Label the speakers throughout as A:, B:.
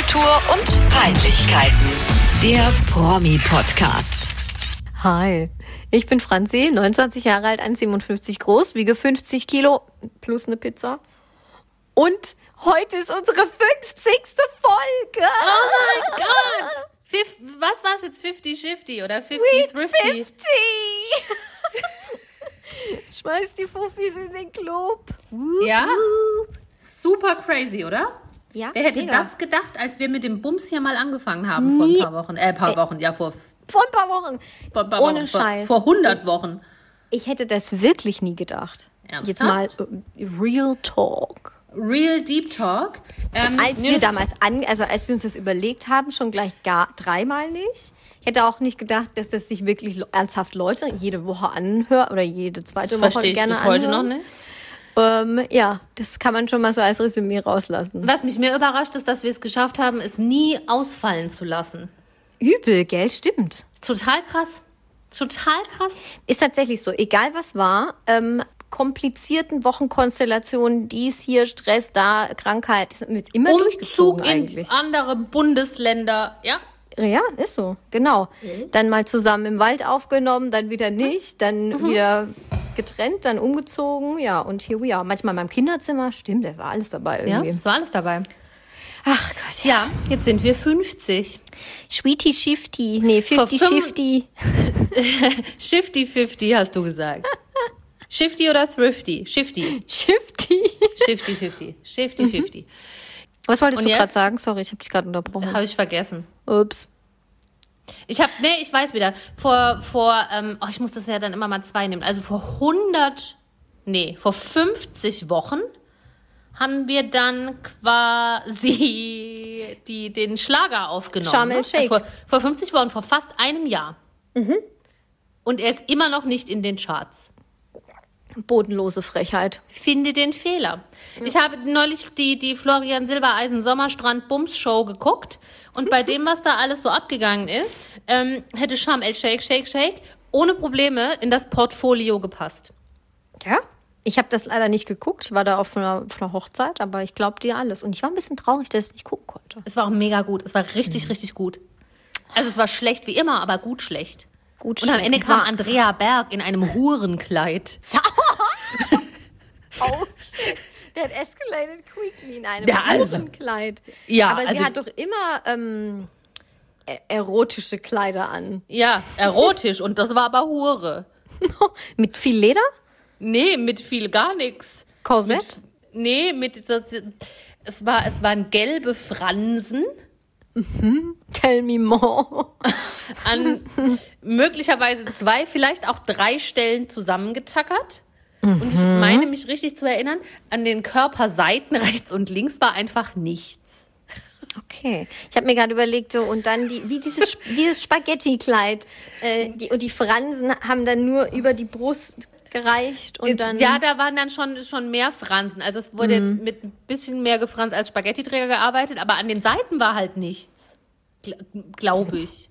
A: Popkultur und Peinlichkeiten. Der Promi-Podcast.
B: Hi, ich bin Franzi, 29 Jahre alt, 1,57 groß, wiege 50 Kilo plus eine Pizza. Und heute ist unsere 50. Folge.
C: Oh mein Gott! Fif was war es jetzt? 50-50 oder 50-50?
B: Sweet 50. Schmeiß die Fuffis in den Club.
C: Ja? Super crazy, oder?
B: Ja,
C: Wer hätte
B: mega.
C: das gedacht, als wir mit dem Bums hier mal angefangen haben vor
B: Nie.
C: ein paar Wochen? Äh, paar Wochen, ja, vor,
B: Vor ein paar Wochen.
C: vor, ein paar
B: Ohne
C: Wochen, vor,
B: Scheiß.
C: vor 100 Wochen.
B: Ich hätte das wirklich nie gedacht.
C: Ernsthaft?
B: Jetzt mal äh, Real Talk.
C: Real Deep Talk. Ähm,
B: Als wir damals an, also als wir uns das überlegt haben, schon gleich gar dreimal nicht. Ich hätte auch nicht gedacht, dass das sich wirklich ernsthaft Leute jede Woche anhören oder jede zweite
C: Das
B: Woche
C: verstehe ich
B: gerne
C: bis heute noch
B: anhören.
C: nicht.
B: Ähm, ja, das kann man schon mal so als Resümee rauslassen.
C: Was mich mehr überrascht ist, dass wir es geschafft haben, es nie ausfallen zu lassen.
B: Übel, gell? Stimmt.
C: Total krass. Total krass.
B: Ist tatsächlich so. Egal was war, ähm, komplizierten Wochenkonstellationen, dies hier, Stress, da, Krankheit, wir immer
C: Umzug
B: durchgezogen
C: in
B: eigentlich.
C: andere Bundesländer. Ja,
B: Ja, ist so, genau.
C: Mhm.
B: Dann mal zusammen im Wald aufgenommen, dann wieder nicht, dann
C: Mhm.
B: wieder getrennt, dann umgezogen, ja, und here we are. Manchmal in meinem Kinderzimmer, stimmt, da war alles dabei
C: ja,
B: irgendwie.
C: so alles dabei.
B: Ach Gott, ja.
C: Ja, jetzt sind wir 50.
B: Sweetie Shifty, nee,
C: Vor
B: 50
C: fünf-
B: Shifty.
C: Shifty 50 hast du gesagt. Shifty oder Thrifty? Shifty.
B: Shifty.
C: Shifty 50. Shifty 50.
B: Was wolltest
C: Und
B: du gerade sagen? Sorry, ich habe dich gerade unterbrochen.
C: Habe ich vergessen.
B: Ups.
C: Ich habe, nee, ich weiß wieder. Vor, vor, ähm, oh, ich muss das ja dann immer mal zwei nehmen. Also vor 100, nee, vor 50 Wochen haben wir dann quasi die, den Schlager aufgenommen.
B: Sharm el? Sheikh.
C: Vor, vor 50 Wochen, vor fast einem Jahr. Und er ist immer noch nicht in den Charts.
B: Bodenlose Frechheit.
C: Finde den Fehler. Ich habe neulich die, die Florian Silbereisen Sommerstrand Bums Show geguckt und bei dem, was da alles so abgegangen ist, ähm, hätte Sham El Shake Shake Shake ohne Probleme in das Portfolio gepasst.
B: Ja? Ich habe das leider nicht geguckt. Ich war da auf einer, auf einer Hochzeit, aber ich glaube dir alles. Und ich war ein bisschen traurig, dass ich es nicht gucken konnte.
C: Es war auch mega gut. Es war richtig, richtig gut. Also es war schlecht wie immer, aber gut schlecht.
B: Gut
C: Und am
B: schlecht.
C: Ende kam Andrea Berg in einem Hurenkleid.
B: Oh, shit. That escalated quickly in einem
C: Ja, also-
B: Kleid.
C: Ja,
B: Aber sie
C: also-
B: hat doch immer ähm, erotische Kleider an.
C: Ja, erotisch und das war aber Hure.
B: Mit viel Leder?
C: Nee, mit viel gar nichts.
B: Korsett?
C: Nee, mit das, es war es waren gelbe Fransen
B: Tell me more.
C: an möglicherweise zwei, vielleicht auch drei Stellen zusammengetackert. Und ich meine mich richtig zu erinnern, an den Körperseiten rechts und links war einfach nichts.
B: Okay. Ich habe mir gerade überlegt, so, und dann die, wie dieses, wie das Spaghetti-Kleid. Äh, die, und die Fransen haben dann nur über die Brust gereicht und dann.
C: ja, da waren dann schon, schon mehr Fransen. Also es wurde jetzt mit ein bisschen mehr gefranst als Spaghetti-Träger gearbeitet, aber an den Seiten war halt nichts. Glaube ich.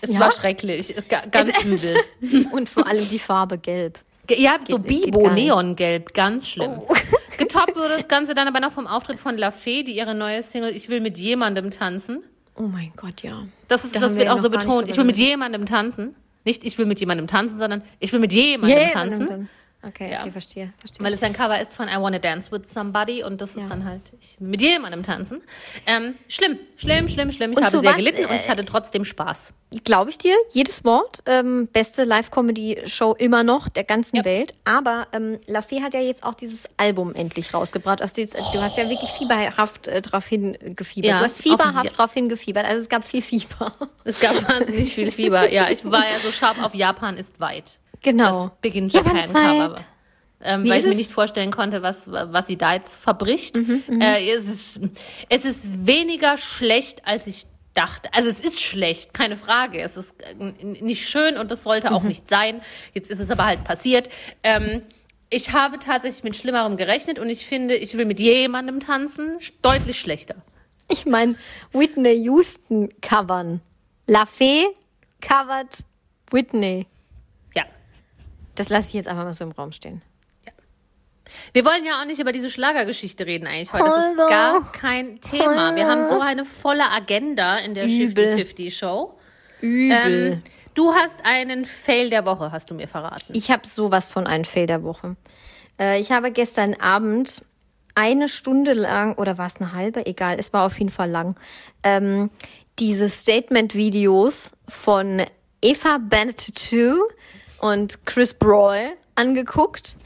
C: Es
B: Ja?
C: war schrecklich. Ga- Ganz übel.
B: und vor allem die Farbe gelb.
C: Ja, so
B: Geht- geht
C: Bibo,
B: gar nicht.
C: Neongelb, ganz schlimm. Getoppt wurde das Ganze dann aber noch vom Auftritt von La Fee, die ihre neue Single Ich will mit jemandem tanzen.
B: Oh mein Gott, ja.
C: Das, ist,
B: Da
C: das wird
B: wir
C: auch so betont. Ich will mit jemandem tanzen. Nicht ich will mit jemandem tanzen, sondern ich will mit jemandem tanzen.
B: Okay,
C: Ja.
B: okay, verstehe. verstehe.
C: Weil es ein Cover ist von I Wanna Dance with Somebody und das ist
B: Ja.
C: dann halt ich mit jemandem tanzen. Ähm, schlimm, schlimm, schlimm, schlimm. Ich
B: Und
C: habe sehr
B: was,
C: gelitten und
B: äh,
C: ich hatte trotzdem Spaß.
B: Glaube ich dir, jedes Wort. Ähm, beste Live-Comedy-Show immer noch der ganzen
C: Ja.
B: Welt. Aber ähm, La Fee hat ja jetzt auch dieses Album endlich rausgebracht. Also jetzt, Du hast ja wirklich fieberhaft äh, drauf hingefiebert.
C: Ja,
B: du hast fieberhaft drauf hingefiebert. Also es gab viel Fieber.
C: Es gab wahnsinnig viel Fieber. Ja, ich war ja so scharf auf Japan ist weit.
B: Genau.
C: Das Big in
B: Japan ist
C: Cover.
B: weit.
C: Ähm, weil ich mir nicht vorstellen konnte, was, was sie da jetzt verbricht.
B: Mhm,
C: äh, es, ist, es ist weniger schlecht, als ich dachte. Also es ist schlecht, keine Frage. Es ist äh, nicht schön und das sollte
B: Mhm.
C: auch nicht sein. Jetzt ist es aber halt passiert. Ähm, ich habe tatsächlich mit Schlimmerem gerechnet und ich finde, ich will mit jemandem tanzen, deutlich schlechter.
B: Ich meine, Whitney Houston covern. La Fee covert Whitney.
C: Ja.
B: Das lasse ich jetzt einfach mal so im Raum stehen.
C: Wir wollen ja auch nicht über diese Schlagergeschichte reden eigentlich heute. Das ist gar kein Thema. Wir haben so eine volle Agenda in der
B: Übel.
C: 50-50-Show.
B: Übel.
C: Ähm, du hast einen Fail der Woche, hast du mir verraten.
B: Ich habe sowas von einem Fail der Woche. Äh, ich habe gestern Abend eine Stunde lang, oder war es eine halbe? Egal, es war auf jeden Fall lang, ähm, diese Statement-Videos von Eva Bennett 2 und Chris Broil angeguckt.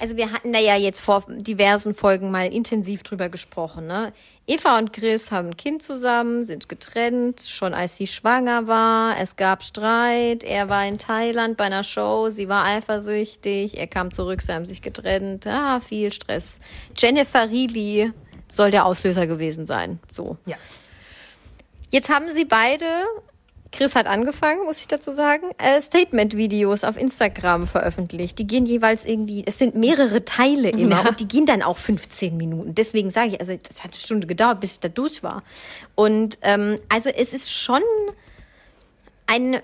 B: Also wir hatten da ja jetzt vor diversen Folgen mal intensiv drüber gesprochen. Ne? Eva und Chris haben ein Kind zusammen, sind getrennt, schon als sie schwanger war. Es gab Streit. Er war in Thailand bei einer Show. Sie war eifersüchtig. Er kam zurück, sie haben sich getrennt. Ah, viel Stress. Jennifer Reilly soll der Auslöser gewesen sein. So.
C: Ja.
B: Jetzt haben sie beide, Chris hat angefangen, muss ich dazu sagen, äh, Statement-Videos auf Instagram veröffentlicht. Die gehen jeweils irgendwie, es sind mehrere Teile immer
C: Ja.
B: und die gehen dann auch 15 Minuten. Deswegen sage ich, also das hat eine Stunde gedauert, bis ich da durch war. Und ähm, also es ist schon ein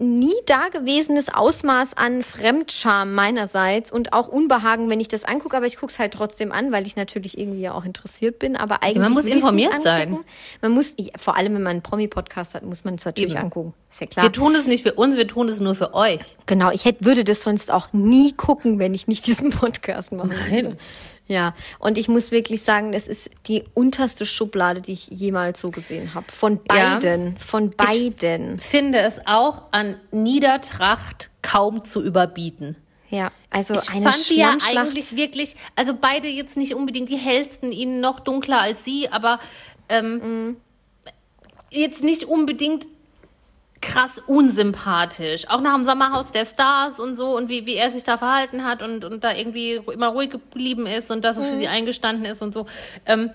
B: nie dagewesenes Ausmaß an Fremdscham meinerseits und auch Unbehagen, wenn ich das angucke, aber ich gucke es halt trotzdem an, weil ich natürlich irgendwie ja auch interessiert bin, aber eigentlich
C: man muss informiert sein.
B: Man muss, vor allem wenn man einen Promi-Podcast hat, muss man es natürlich
C: Eben.
B: angucken. Ist ja klar.
C: Wir tun es nicht für uns, wir tun es nur für euch.
B: Genau, ich hätte, würde das sonst auch nie gucken, wenn ich nicht diesen Podcast machen würde.
C: Nein.
B: Ja, und ich muss wirklich sagen, das ist die unterste Schublade, die ich jemals so gesehen habe. Von
C: Ja.
B: beiden, von beiden.
C: Finde es auch an Niedertracht kaum zu überbieten.
B: Ja, also
C: Ich
B: eine
C: fand die ja eigentlich wirklich, also beide jetzt nicht unbedingt die hellsten, ihnen noch dunkler als sie, aber ähm, jetzt nicht unbedingt krass unsympathisch. Auch nach dem Sommerhaus der Stars und so und wie, wie er sich da verhalten hat und, und da irgendwie immer ruhig geblieben ist und da so für sie eingestanden ist und so. Ähm,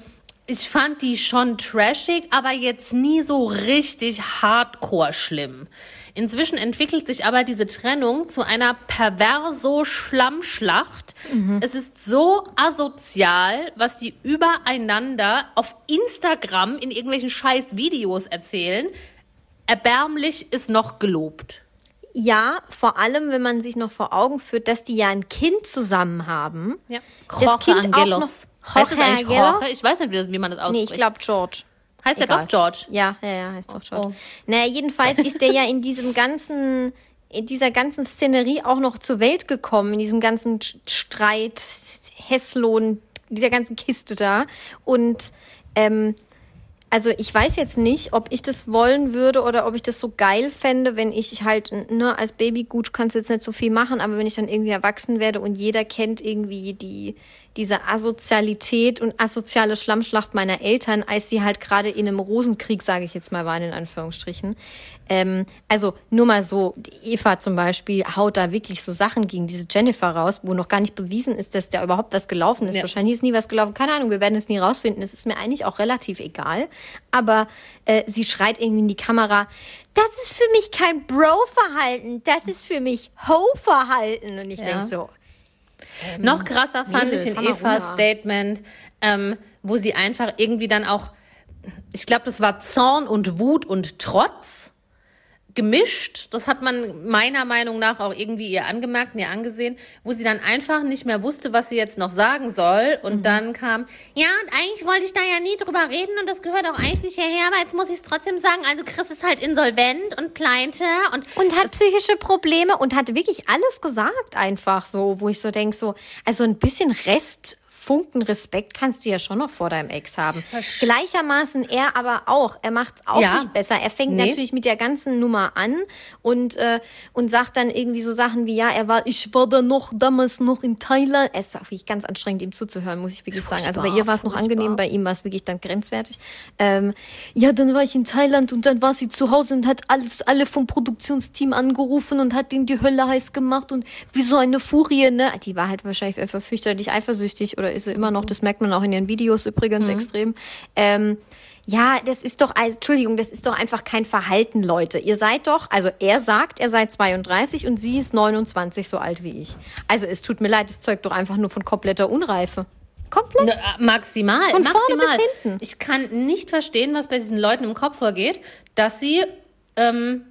C: ich fand die schon trashig, aber jetzt nie so richtig hardcore schlimm. Inzwischen entwickelt sich aber diese Trennung zu einer perverso Schlammschlacht. Es ist so asozial, was die übereinander auf Instagram in irgendwelchen scheiß Videos erzählen. Erbärmlich ist noch gelobt.
B: Ja, vor allem, wenn man sich noch vor Augen führt, dass die ja ein Kind zusammen haben.
C: Ja.
B: Das
C: Jorge
B: Kind auch
C: Angelos.
B: noch-
C: heißt das eigentlich? Jorge? Ich weiß nicht, wie, wie man das
B: Nee,
C: ausspricht.
B: ich glaube George.
C: heißt der
B: egal.
C: doch George?
B: Ja, ja, ja, heißt doch George.
C: Oh.
B: Naja, jedenfalls ist der ja in diesem ganzen, in dieser ganzen Szenerie auch noch zur Welt gekommen, in diesem ganzen Streit, Hesslohn, dieser ganzen Kiste da. Und ähm, also ich weiß jetzt nicht, ob ich das wollen würde oder ob ich das so geil fände, wenn ich halt, ne, als Baby, gut, kannst jetzt nicht so viel machen, aber wenn ich dann irgendwie erwachsen werde und jeder kennt irgendwie die, diese Asozialität und asoziale Schlammschlacht meiner Eltern, als sie halt gerade in einem Rosenkrieg, sage ich jetzt mal, waren in Anführungsstrichen. Ähm, also nur mal so, die Eva zum Beispiel haut da wirklich so Sachen gegen diese Jennifer raus, wo noch gar nicht bewiesen ist, dass da überhaupt was gelaufen ist.
C: Ja.
B: Wahrscheinlich ist nie was gelaufen. Keine Ahnung, wir werden es nie rausfinden. Es ist mir eigentlich auch relativ egal. Aber äh, sie schreit irgendwie in die Kamera, das ist für mich kein Bro-Verhalten, das ist für mich Ho-Verhalten. Und ich
C: Ja.
B: denk so,
C: Noch krasser fand
B: Mädels,
C: ich in Evas. Statement, ähm, wo sie einfach irgendwie dann auch, ich glaube, das war Zorn und Wut und Trotz gemischt. Das hat man meiner Meinung nach auch irgendwie ihr angemerkt und ihr angesehen, wo sie dann einfach nicht mehr wusste, was sie jetzt noch sagen soll. Und dann kam, ja, und eigentlich wollte ich da ja nie drüber reden und das gehört auch eigentlich nicht hierher, aber jetzt muss ich es trotzdem sagen. Also Chris ist halt insolvent und pleite und
B: und hat psychische Probleme und hat wirklich alles gesagt einfach so, wo ich so denk so, also ein bisschen Rest Funken Respekt kannst du ja schon noch vor deinem Ex haben. Gleichermaßen er aber auch. Er macht's auch
C: Ja.
B: nicht besser. Er fängt
C: Nee.
B: natürlich mit der ganzen Nummer an und, äh, und sagt dann irgendwie so Sachen wie, ja, er war, ich war da noch damals noch in Thailand. Es ist auch wirklich ganz anstrengend, ihm zuzuhören, muss ich wirklich sagen. Also bei ihr war es noch angenehm, bei ihm war es wirklich dann grenzwertig. Ähm, ja, dann war ich in Thailand und dann war sie zu Hause und hat alles, alle vom Produktionsteam angerufen und hat ihnen die Hölle heiß gemacht und wie so eine Furie, ne? Die war halt wahrscheinlich einfach fürchterlich eifersüchtig oder ist sie immer noch, das merkt man auch in ihren Videos übrigens extrem. Ähm, ja, das ist doch, also, Entschuldigung, das ist doch einfach kein Verhalten, Leute. Ihr seid doch, also er sagt, er sei 32 und sie ist 29, so alt wie ich. Also es tut mir leid, das zeugt doch einfach nur von kompletter Unreife. Komplett.
C: Ne, äh, maximal.
B: Von vorne
C: maximal.
B: bis hinten.
C: Ich kann nicht verstehen, was bei diesen Leuten im Kopf vorgeht, dass sie ähm,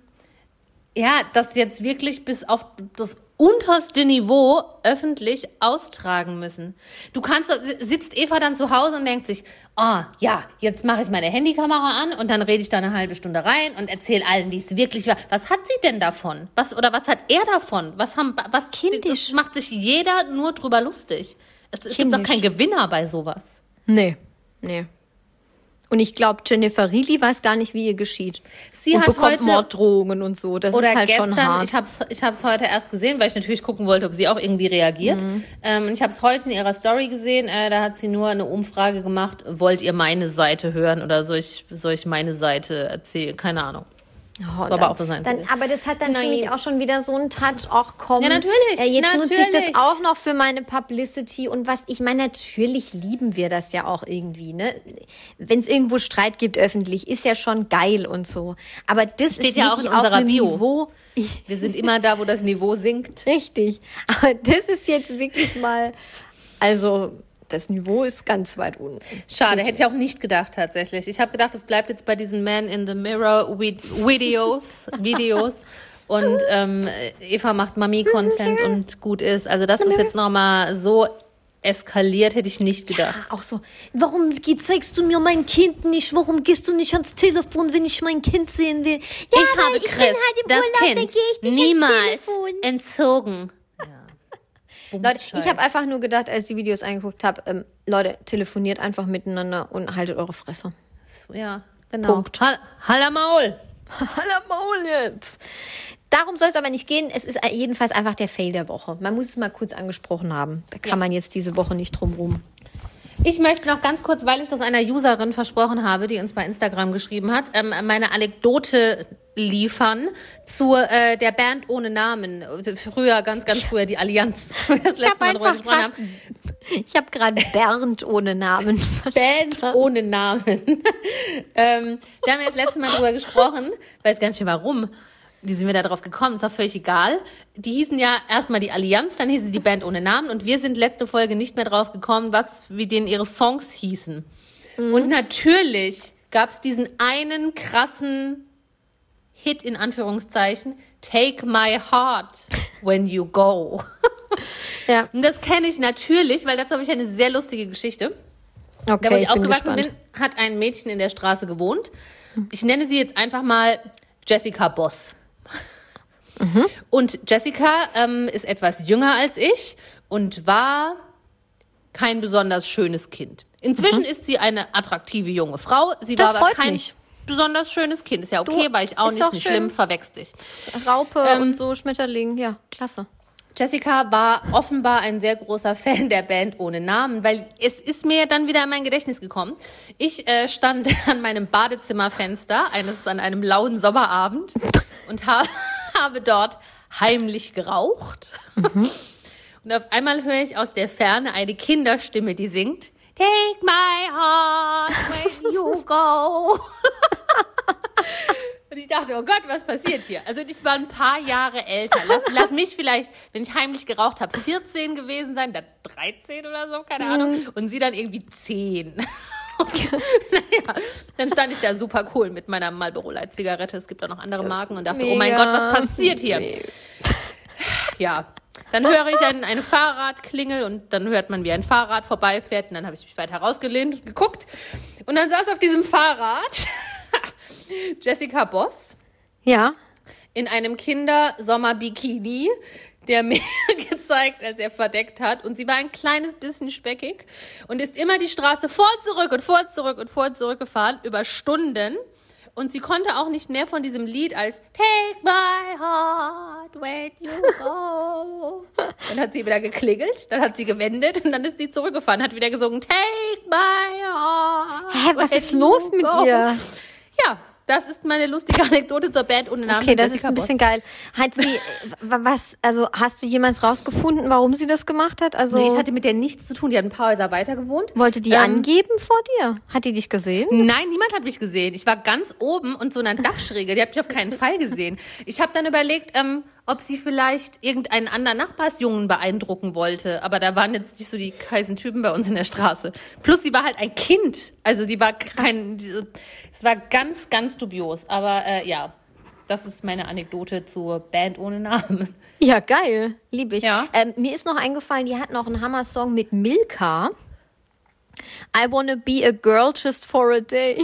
C: ja, das jetzt wirklich bis auf das unterste Niveau öffentlich austragen müssen. Du kannst, sitzt Eva dann zu Hause und denkt sich, oh ja, jetzt mache ich meine Handykamera an und dann rede ich da eine halbe Stunde rein und erzähle allen, wie es wirklich war. Was hat sie denn davon? Was oder was hat er davon? Was haben, was
B: Kindisch.
C: Macht sich jeder nur drüber lustig. Es, es gibt doch keinen Gewinner bei sowas.
B: Nee. Nee. Und ich glaube, Jennifer Reilly weiß gar nicht, wie ihr geschieht.
C: Sie
B: und
C: hat
B: bekommt
C: heute-
B: Morddrohungen und so. Das
C: Oder
B: ist halt
C: gestern,
B: schon hart.
C: ich habe es ich hab's heute erst gesehen, weil ich natürlich gucken wollte, ob sie auch irgendwie reagiert.
B: Mhm.
C: Ähm, und ich habe es heute in ihrer Story gesehen, äh, da hat sie nur eine Umfrage gemacht, wollt ihr meine Seite hören oder soll ich, soll ich meine Seite erzählen? Keine Ahnung.
B: Oh,
C: aber
B: dann,
C: auch das
B: dann, aber das hat dann für
C: Nein.
B: mich auch schon wieder so einen Touch, auch komm.
C: Ja, natürlich,
B: Äh, jetzt nutze ich das auch noch für meine Publicity und was ich meine, natürlich lieben wir das ja auch irgendwie, ne? Wenn es irgendwo Streit gibt öffentlich, ist ja schon geil und so. Aber das
C: Steht
B: ist
C: ja auch in unserer Bio.
B: Niveau.
C: Wir sind immer da, wo das Niveau sinkt.
B: Richtig. Aber das ist jetzt wirklich mal, also das Niveau ist ganz weit unten.
C: Schade, hätte ich auch nicht gedacht tatsächlich. Ich habe gedacht, es bleibt jetzt bei diesen Man in the Mirror Vid- Videos, Videos. Und ähm, Eva macht Mami-Content und gut ist. Also das ist jetzt nochmal so eskaliert, hätte ich nicht gedacht.
B: Auch so, warum zeigst du mir mein Kind nicht? Warum gehst du nicht ans Telefon, wenn ich mein Kind sehen will? Ja,
C: ich habe
B: ich
C: Chris,
B: bin halt
C: das
B: Urlaub,
C: Kind,
B: ich
C: niemals entzogen.
B: Leute, ich habe einfach nur gedacht, als ich die Videos angeguckt habe, ähm, Leute, telefoniert einfach miteinander und haltet eure Fresse.
C: Ja, genau.
B: Punkt.
C: Hall, Haller Maul.
B: Hallo Maul jetzt. Darum soll es aber nicht gehen. Es ist jedenfalls einfach der Fail der Woche. Man muss es mal kurz angesprochen haben. Da kann
C: Ja.
B: man jetzt diese Woche nicht drum rum.
C: Ich möchte noch ganz kurz, weil ich das einer Userin versprochen habe, die uns bei Instagram geschrieben hat, ähm, meine Anekdote liefern zu äh, der Band ohne Namen. Früher, ganz, ganz früher, die Allianz. Das
B: Ich
C: letzte
B: habe einfach grad, ich habe gerade Bernd ohne Namen
C: Band
B: verstanden.
C: ohne Namen. ähm, da haben wir jetzt letztes Mal drüber gesprochen, weiß gar nicht mehr warum. Wie sind wir da drauf gekommen? Ist auch völlig egal. Die hießen ja erstmal die Allianz, dann hießen sie die Band ohne Namen und wir sind letzte Folge nicht mehr drauf gekommen, was wie denen ihre Songs hießen. Und natürlich gab es diesen einen krassen Hit in Anführungszeichen, Take My Heart When You Go.
B: Ja,
C: Und das kenne ich natürlich, weil dazu habe ich eine sehr lustige Geschichte.
B: okay,
C: Da, wo ich,
B: ich bin
C: aufgewachsen
B: gespannt.
C: bin, hat ein Mädchen in der Straße gewohnt. Ich nenne sie jetzt einfach mal Jessica Boss. Und Jessica ähm, ist etwas jünger als ich und war kein besonders schönes Kind. Inzwischen ist sie eine attraktive junge Frau. Sie
B: Das
C: war aber kein
B: mich.
C: besonders schönes Kind. Ist ja okay,
B: Du,
C: war ich auch nicht,
B: doch
C: nicht schlimm, verwechselt dich.
B: Raupe
C: Ähm,
B: und so Schmetterling, ja, klasse.
C: Jessica war offenbar ein sehr großer Fan der Band ohne Namen, weil es ist mir dann wieder in mein Gedächtnis gekommen. Ich äh, stand an meinem Badezimmerfenster eines an einem lauen Sommerabend und ha habe dort heimlich geraucht. Und auf einmal höre ich aus der Ferne eine Kinderstimme, die singt Take my heart when you go. Ich dachte, oh Gott, was passiert hier? Also ich war ein paar Jahre älter. Lass, lass mich vielleicht, wenn ich heimlich geraucht habe, 14 gewesen sein, dann 13 oder so, keine Ahnung. Und sie dann irgendwie 10. Und, naja, dann stand ich da super cool mit meiner Marlboro Light Zigarette. Es gibt auch noch andere Marken und dachte, oh mein
B: Mega.
C: Gott, was passiert hier? Ja. Dann höre ich ein, eine Fahrradklingel und dann hört man, wie ein Fahrrad vorbeifährt. Und dann habe ich mich weit herausgelehnt und geguckt. Und dann saß auf diesem Fahrrad Jessica Boss
B: Ja,
C: in einem Kindersommer-Bikini, der mir gezeigt, als er verdeckt hat. Und sie war ein kleines bisschen speckig und ist immer die Straße vor und zurück und vor und zurück und vor und zurück gefahren über Stunden. Und sie konnte auch nicht mehr von diesem Lied als Take my heart when you go. Dann hat sie wieder geklingelt, dann hat sie gewendet und dann ist sie zurückgefahren, hat wieder gesungen Take my heart.
B: Hä, was ist los
C: you
B: mit
C: go.
B: ihr?
C: Ja, das ist meine lustige Anekdote zur Band ohne Namen.
B: Okay, das
C: Jessica
B: ist ein
C: Boss.
B: bisschen geil. Hat sie, wa- was, also hast du jemals rausgefunden, warum sie das gemacht hat? Also
C: Nee, ich hatte mit der nichts zu tun. Die hat ein paar Häuser weiter gewohnt.
B: wollte die
C: Ähm,
B: angeben vor dir? Hat die dich gesehen?
C: Nein, niemand hat mich gesehen. Ich war ganz oben und so in einer Dachschräge. Die hat mich auf keinen Fall gesehen. Ich habe dann überlegt, ähm, ob sie vielleicht irgendeinen anderen Nachbarsjungen beeindrucken wollte. Aber da waren jetzt nicht so die heißen Typen bei uns in der Straße. Plus, sie war halt ein Kind. Also die war kein... Es war ganz, ganz dubios. Aber äh, ja, das ist meine Anekdote zur Band ohne Namen.
B: Ja, geil. Liebe ich.
C: Ja.
B: Ähm, mir ist noch eingefallen, die hat noch einen Hammer-Song mit Milka. I wanna be a girl just for a day.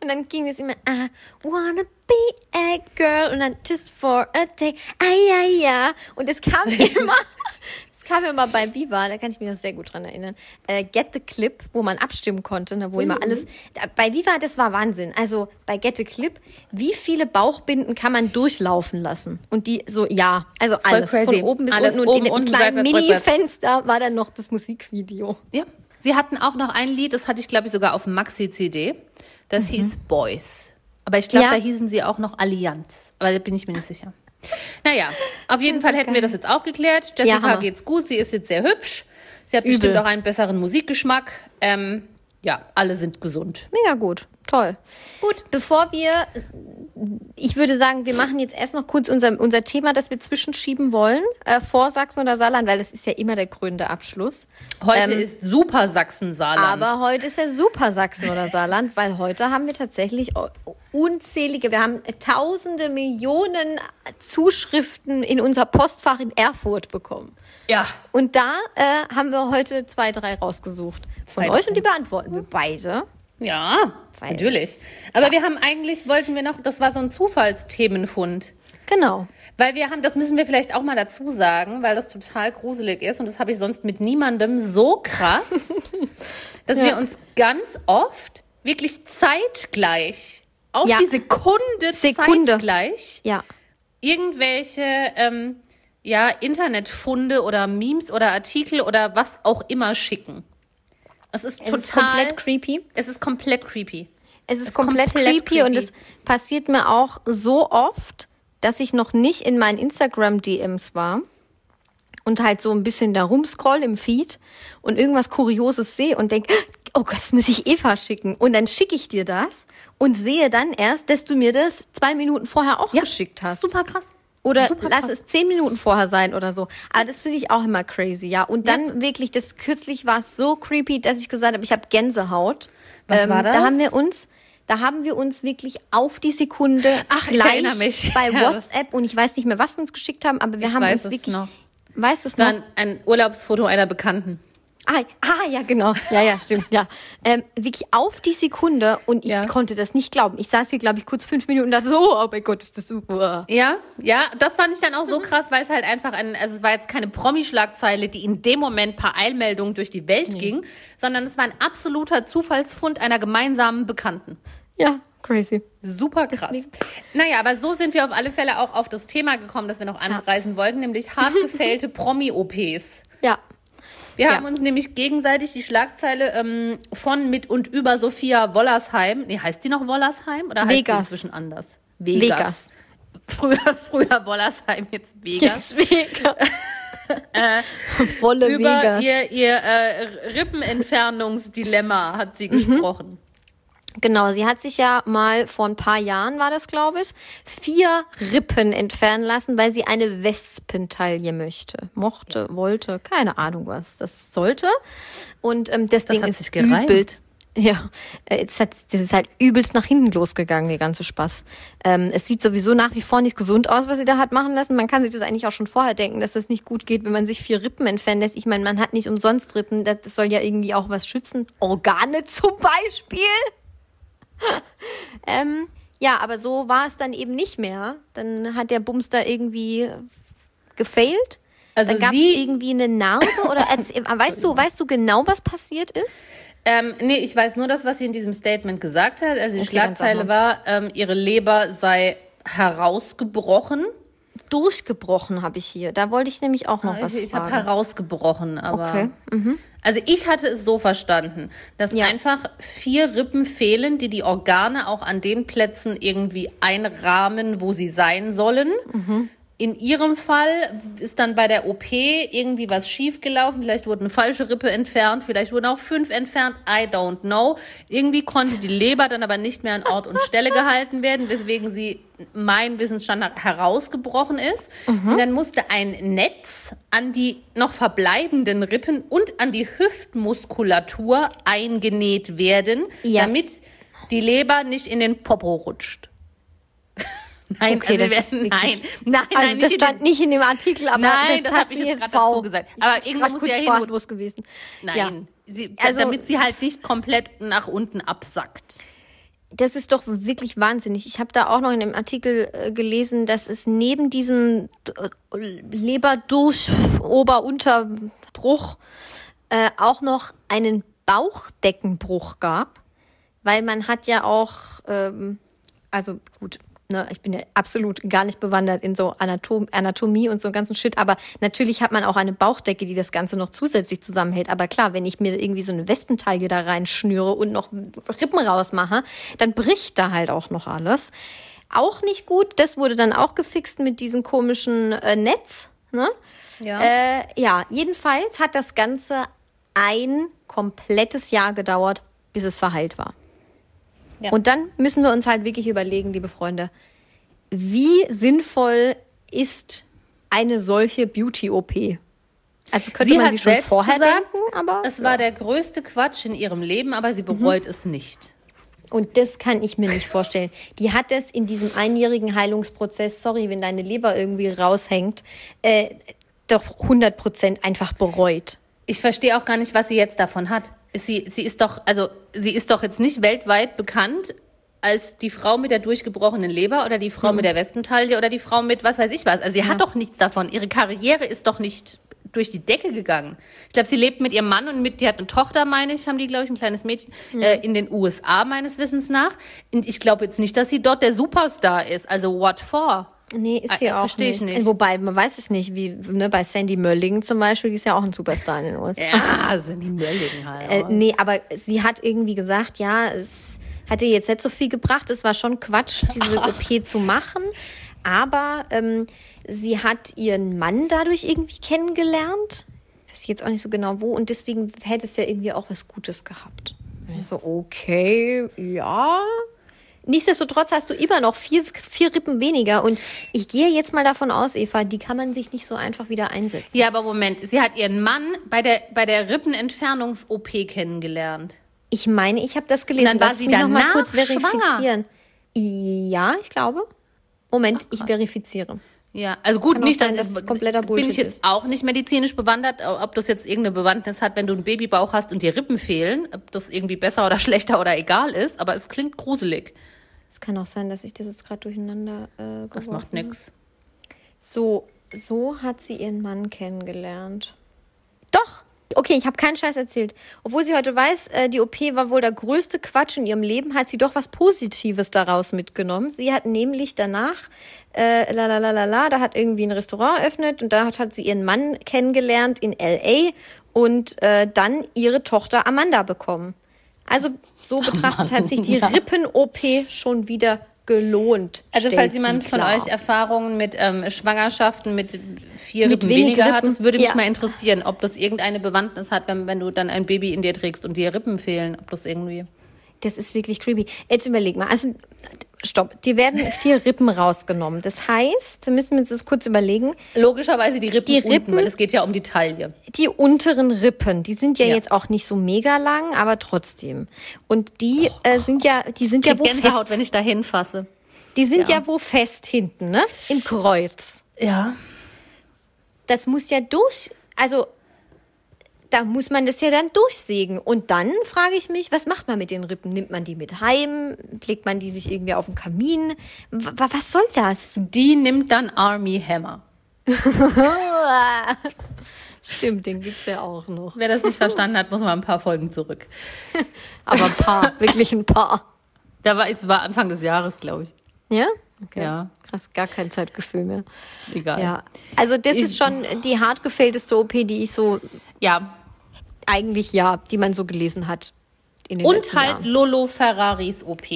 B: Und dann ging es immer, I wanna be a girl. Und dann just for a day. Ah, ja, ja. Und es kam immer, es kam immer bei Viva, da kann ich mich noch sehr gut dran erinnern, äh, Get the Clip, wo man abstimmen konnte, ne, wo immer alles, da- bei Viva, das war Wahnsinn. Also bei Get the Clip, wie viele Bauchbinden kann man durchlaufen lassen? Und die so, ja, also alles,
C: crazy.
B: von oben bis
C: Alles
B: unten. Und
C: oben,
B: in dem kleinen. Mini-Fenster war dann noch das Musikvideo.
C: Ja. Sie hatten auch noch ein Lied, das hatte ich, glaube ich, sogar auf dem Maxi-CD. Das hieß Boys. Aber ich glaube,
B: Ja.
C: da hießen sie auch noch Allianz. Aber da bin ich mir nicht sicher. Naja, auf jeden Fall hätten wir das jetzt auch geklärt. Jessica
B: Hammer.
C: geht's gut, sie ist jetzt sehr hübsch. Sie hat
B: Übel.
C: bestimmt auch einen besseren Musikgeschmack. Ähm, ja, alle sind gesund.
B: Mega gut. Toll. Gut. Bevor wir, ich würde sagen, wir machen jetzt erst noch kurz unser, unser Thema, das wir zwischenschieben wollen, äh, vor Sachsen oder Saarland, weil das ist ja immer der krönende Abschluss.
C: Heute
B: Ähm,
C: ist Super Sachsen-Saarland.
B: Aber heute ist ja super Sachsen oder Saarland, weil heute haben wir tatsächlich unzählige, wir haben tausende Millionen Zuschriften in unser Postfach in Erfurt bekommen.
C: ja,
B: Und da äh, haben wir heute zwei, drei rausgesucht von
C: Zwei,
B: euch
C: drei.
B: und die beantworten wir beide.
C: Ja,
B: Weil-
C: natürlich. Aber wir haben eigentlich, wollten wir noch, das war so ein Zufallsthemenfund.
B: Genau.
C: Weil wir haben, das müssen wir vielleicht auch mal dazu sagen, weil das total gruselig ist und das habe ich sonst mit niemandem so krass, dass
B: Ja.
C: wir uns ganz oft wirklich zeitgleich auf
B: Ja.
C: die Sekunde,
B: Sekunde.
C: zeitgleich
B: Ja.
C: irgendwelche ähm, ja, Internetfunde oder Memes oder Artikel oder was auch immer schicken. Es ist
B: Es
C: total,
B: ist komplett creepy.
C: es ist komplett creepy.
B: Es ist,
C: ist
B: komplett,
C: komplett
B: creepy, und
C: creepy.
B: es passiert mir auch so oft, dass ich noch nicht in meinen Instagram-DMs war und halt so ein bisschen da rumscroll im Feed und irgendwas Kurioses sehe und denke, oh Gott, das muss ich Eva schicken. Und dann schicke ich dir das und sehe dann erst, dass du mir das zwei Minuten vorher auch geschickt hast.
C: Super krass.
B: Oder
C: Super
B: lass
C: krass.
B: es zehn Minuten vorher sein oder so. Aber das finde ich auch immer crazy, ja. Und dann wirklich, das kürzlich war es so creepy, dass ich gesagt habe, ich habe Gänsehaut. Ähm,
C: Was war das?
B: Da haben wir uns, da haben wir uns wirklich auf die Sekunde
C: Ach, ich
B: gleich bei
C: Ja,
B: WhatsApp und ich weiß nicht mehr, was wir uns geschickt haben, aber wir
C: Ich
B: haben uns
C: es
B: wirklich,
C: noch.
B: weißt du es noch?
C: Dann ein Urlaubsfoto einer Bekannten.
B: Ah, ah, ja, genau. Ja, ja, stimmt, ja. Ähm, wirklich auf die Sekunde und ich
C: Ja.
B: konnte das nicht glauben. Ich saß hier, glaube ich, kurz fünf Minuten und dachte so, oh mein Gott, ist das super.
C: Ja, ja, das fand ich dann auch so krass, weil es halt einfach ein, also es war jetzt keine Promi-Schlagzeile, die in dem Moment per Eilmeldung durch die Welt ging, sondern es war ein absoluter Zufallsfund einer gemeinsamen Bekannten.
B: Ja, crazy.
C: Super krass. Naja, aber so sind wir auf alle Fälle auch auf das Thema gekommen, das wir noch anreißen wollten, nämlich hart gefällte Promi-OPs.
B: Ja.
C: Wir
B: Ja.
C: haben uns nämlich gegenseitig die Schlagzeile ähm, von, mit und über Sophia Wollersheim, nee, heißt sie noch Wollersheim oder heißt
B: Vegas.
C: sie inzwischen anders?
B: Vegas.
C: Früher, früher Wollersheim, jetzt Vegas.
B: Jetzt Vegas. Volle
C: Über
B: Vegas.
C: ihr, ihr äh, Rippenentfernungsdilemma hat
B: Mhm.
C: sie gesprochen.
B: Genau, sie hat sich ja mal vor ein paar Jahren, war das glaube ich, vier Rippen entfernen lassen, weil sie eine Wespentaille möchte. Mochte, wollte, keine Ahnung was das sollte. Und ähm, das, Ding
C: hat
B: ist übelst. Ja, äh, jetzt hat, das ist halt übelst nach hinten losgegangen, der ganze Spaß. Ähm, es sieht sowieso nach wie vor nicht gesund aus, was sie da hat machen lassen. Man kann sich das eigentlich auch schon vorher denken, dass das nicht gut geht, wenn man sich vier Rippen entfernen lässt. Ich meine, man hat nicht umsonst Rippen, das das soll ja irgendwie auch was schützen. Organe zum Beispiel. ähm, ja, aber so war es dann eben nicht mehr. Dann hat der Bums da irgendwie gefailt.
C: Also
B: dann gab es irgendwie eine Narbe oder weißt du, weißt du genau, was passiert ist?
C: Ähm, nee, ich weiß nur das, was sie in diesem Statement gesagt hat. Also die
B: Okay,
C: Schlagzeile war, ähm, ihre Leber sei herausgebrochen.
B: Durchgebrochen habe ich hier. Da wollte ich nämlich auch noch was
C: ich ich habe
B: fragen.
C: herausgebrochen, aber.
B: Okay.
C: Also ich hatte es so verstanden, dass
B: Ja.
C: einfach vier Rippen fehlen, die die Organe auch an den Plätzen irgendwie einrahmen, wo sie sein sollen.
B: Mhm.
C: In ihrem Fall ist dann bei der OP irgendwie was schiefgelaufen. Vielleicht wurde eine falsche Rippe entfernt, vielleicht wurden auch fünf entfernt. I don't know. Irgendwie konnte die Leber dann aber nicht mehr an Ort und Stelle gehalten werden, weswegen sie mein Wissensstand nach herausgebrochen ist.
B: Mhm.
C: Dann musste ein Netz an die noch verbleibenden Rippen und an die Hüftmuskulatur eingenäht werden,
B: Ja.
C: damit die Leber nicht in den Popo rutscht. Nein,
B: Okay,
C: also
B: das
C: werden, nein, nein,
B: Also
C: nein,
B: das stand
C: den-
B: nicht in dem Artikel, aber
C: Nein,
B: das,
C: das
B: hast du
C: jetzt
B: jetzt V.
C: gesagt. Aber irgendwo
B: grad
C: muss ja
B: sprachlos gewesen.
C: Nein,
B: Ja.
C: sie,
B: Also-
C: damit sie halt nicht komplett nach unten absackt.
B: Das ist doch wirklich wahnsinnig. Ich habe da auch noch in dem Artikel äh, gelesen, dass es neben diesem äh, Leberdurch, Ober-Unterbruch äh, auch noch einen Bauchdeckenbruch gab, weil man hat ja auch, ähm, also gut, ne, ich bin ja absolut gar nicht bewandert in so Anatom Anatomie und so ganzen Shit, aber natürlich hat man auch eine Bauchdecke, die das Ganze noch zusätzlich zusammenhält. Aber klar, wenn ich mir irgendwie so eine Westentaille da reinschnüre und noch Rippen rausmache, dann bricht da halt auch noch alles. Auch nicht gut, das wurde dann auch gefixt mit diesem komischen äh, Netz, ne?
C: Ja.
B: Äh, ja, jedenfalls hat das Ganze ein komplettes Jahr gedauert, bis es verheilt war.
C: Ja.
B: Und dann müssen wir uns halt wirklich überlegen, liebe Freunde, wie sinnvoll ist eine solche Beauty-OP? Also könnte
C: Sie
B: man
C: hat
B: sie schon
C: selbst
B: vorher
C: gesagt,
B: denken, aber
C: Es war der größte Quatsch in ihrem Leben, aber sie bereut es nicht.
B: und das kann ich mir nicht vorstellen. Die hat es in diesem einjährigen Heilungsprozess, sorry, wenn deine Leber irgendwie raushängt, äh, doch 100 Prozent einfach bereut.
C: Ich verstehe auch gar nicht, was sie jetzt davon hat. Sie, sie ist doch, also sie ist doch jetzt nicht weltweit bekannt als die Frau mit der durchgebrochenen Leber oder die Frau mit der Westentaille oder die Frau mit was weiß ich was. Also sie hat doch nichts davon. Ihre Karriere ist doch nicht durch die Decke gegangen. Ich glaube, sie lebt mit ihrem Mann und mit, die hat eine Tochter, meine ich, haben die, glaube ich, ein kleines Mädchen, äh, in den USA meines Wissens nach. Und ich glaube jetzt nicht, dass sie dort der Superstar ist. Also what for?
B: Nee, ist
C: Ah,
B: sie
C: ja,
B: auch nicht.
C: nicht.
B: Wobei, man weiß es nicht, wie ne, bei Sandy Mölling zum Beispiel, die ist ja auch ein Superstar in den USA.
C: Ja, sind die Mölligen halt.
B: Äh, nee, aber sie hat irgendwie gesagt, ja, es hat ihr jetzt nicht so viel gebracht. Es war schon Quatsch, diese OP zu machen. Aber ähm, sie hat ihren Mann dadurch irgendwie kennengelernt. Weiß ich jetzt auch nicht so genau wo. Und deswegen hätte es ja irgendwie auch was Gutes gehabt. Und ich so, okay, ja. Nichtsdestotrotz hast du immer noch vier, vier Rippen weniger. Und ich gehe jetzt mal davon aus, Eva, die kann man sich nicht so einfach wieder einsetzen.
C: Ja, aber Moment, sie hat ihren Mann bei der, bei der Rippenentfernungs-OP kennengelernt.
B: Ich meine, ich habe das gelesen.
C: Und dann war
B: Lass
C: sie
B: mich noch mal kurz
C: schwanger.
B: verifizieren. Ja, ich glaube. Moment, ich verifiziere.
C: Ja, also gut,
B: Kann
C: nicht,
B: sein,
C: dass,
B: dass es kompletter
C: bin ich
B: Bullshit
C: jetzt
B: ist.
C: auch nicht medizinisch bewandert, ob das jetzt irgendeine Bewandtnis hat, wenn du einen Babybauch hast und dir Rippen fehlen, ob das irgendwie besser oder schlechter oder egal ist, aber es klingt gruselig.
B: Es kann auch sein, dass ich das jetzt gerade durcheinander äh,
C: Das macht nix.
B: So, so hat sie ihren Mann kennengelernt. Doch. Okay, ich habe keinen Scheiß erzählt. Obwohl sie heute weiß, äh, die OP war wohl der größte Quatsch in ihrem Leben, hat sie doch was Positives daraus mitgenommen. Sie hat nämlich danach, äh, la la la la la, da hat irgendwie ein Restaurant eröffnet und da hat, hat sie ihren Mann kennengelernt in L.A. und äh, dann ihre Tochter Amanda bekommen. Also so betrachtet hat sich die Rippen-OP schon wieder gelohnt.
C: Also falls jemand von euch Erfahrungen mit ähm, Schwangerschaften mit vier
B: Mit
C: Rippen
B: wenig
C: weniger hat,
B: Rippen,
C: das würde mich
B: ja.
C: mal interessieren, ob das irgendeine Bewandtnis hat, wenn, wenn du dann ein Baby in dir trägst und dir Rippen fehlen, ob das irgendwie...
B: Das ist wirklich creepy. Jetzt überleg mal. Also, stopp. Dir werden vier Rippen rausgenommen. Das heißt, müssen wir uns das kurz überlegen.
C: Logischerweise die Rippen,
B: Die
C: unten,
B: Rippen-
C: weil es geht ja um die Taille.
B: Die unteren Rippen, die sind ja,
C: Ja.
B: jetzt auch nicht so mega lang, aber trotzdem. Und die äh, sind ja, die sind ja
C: Ich
B: wo
C: Gänsehaut,
B: fest.
C: wenn ich da hinfasse.
B: Die sind ja.
C: Ja.
B: wo fest hinten, ne? Im Kreuz.
C: Ja.
B: Das muss ja durch, also da muss man das ja dann durchsägen. Und dann frage ich mich, was macht man mit den Rippen? Nimmt man die mit heim? Legt man die sich irgendwie auf den Kamin? W was soll das?
C: Die nimmt dann Army Hammer.
B: Stimmt, den gibt's ja auch noch.
C: Wer das nicht verstanden hat, muss mal ein paar Folgen zurück.
B: Aber ein paar, wirklich ein paar.
C: Da war, es war Anfang des Jahres, glaube ich.
B: Ja? Okay.
C: Ja.
B: Krass, gar kein Zeitgefühl mehr.
C: Egal.
B: Ja. Also das
C: Ich-
B: ist schon die hartgefällteste OP, die ich so
C: ja.
B: Eigentlich ja, die man so gelesen hat. In den
C: Und halt
B: Jahren.
C: Lolo Ferraris OP.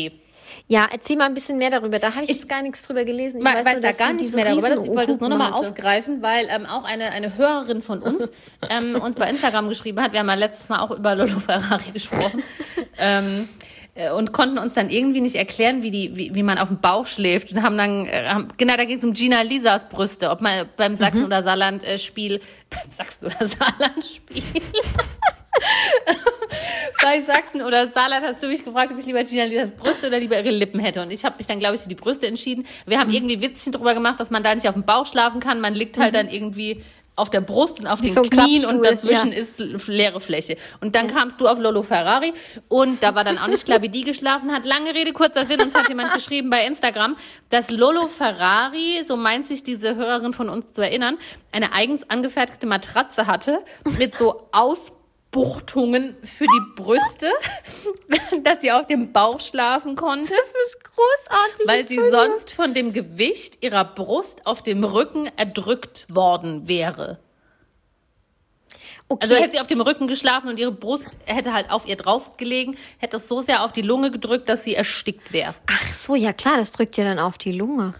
B: Ja, erzähl mal ein bisschen mehr darüber. Da habe ich, jetzt gar nichts drüber gelesen. Ich
C: Ich weiß,
B: nur,
C: da gar nichts mehr darüber. Ich wollte das nur nochmal aufgreifen, weil ähm, auch eine, eine Hörerin von uns ähm, uns bei Instagram geschrieben hat. Wir haben ja letztes Mal auch über Lolo Ferrari gesprochen. ähm, äh, und konnten uns dann irgendwie nicht erklären, wie, die, wie, wie man auf dem Bauch schläft. Und haben dann, äh, haben, genau, da ging es um Gina Lisas Brüste, ob man beim Sachsen-
B: Mhm.
C: oder Saarland-Spiel, beim Sachsen- oder Saarland-Spiel, bei Sachsen oder Saarland hast du mich gefragt, ob ich lieber Gina Lisas Brüste oder lieber ihre Lippen hätte. Und ich habe mich dann, glaube ich, für die Brüste entschieden. Wir haben irgendwie Witzchen drüber gemacht, dass man da nicht auf dem Bauch schlafen kann. Man liegt halt dann irgendwie auf der Brust und auf
B: Wie
C: den
B: so
C: Knien und dazwischen
B: ja.
C: ist leere Fläche. Und dann kamst du auf Lolo Ferrari und da war dann auch nicht klar, wie die geschlafen hat. Lange Rede, kurzer Sinn, uns hat jemand geschrieben bei Instagram, dass Lolo Ferrari, so meint sich diese Hörerin von uns zu erinnern, eine eigens angefertigte Matratze hatte mit so Ausbuchtungen für die Brüste, dass sie auf dem Bauch schlafen konnte
B: Das ist großartig.
C: weil sie sonst von dem Gewicht ihrer Brust auf dem Rücken erdrückt worden wäre.
B: Okay.
C: Also hätte sie auf dem Rücken geschlafen und ihre Brust hätte halt auf ihr drauf gelegen, hätte es so sehr auf die Lunge gedrückt, dass sie erstickt wäre.
B: Ach so, ja klar, das drückt ja dann auf die Lunge.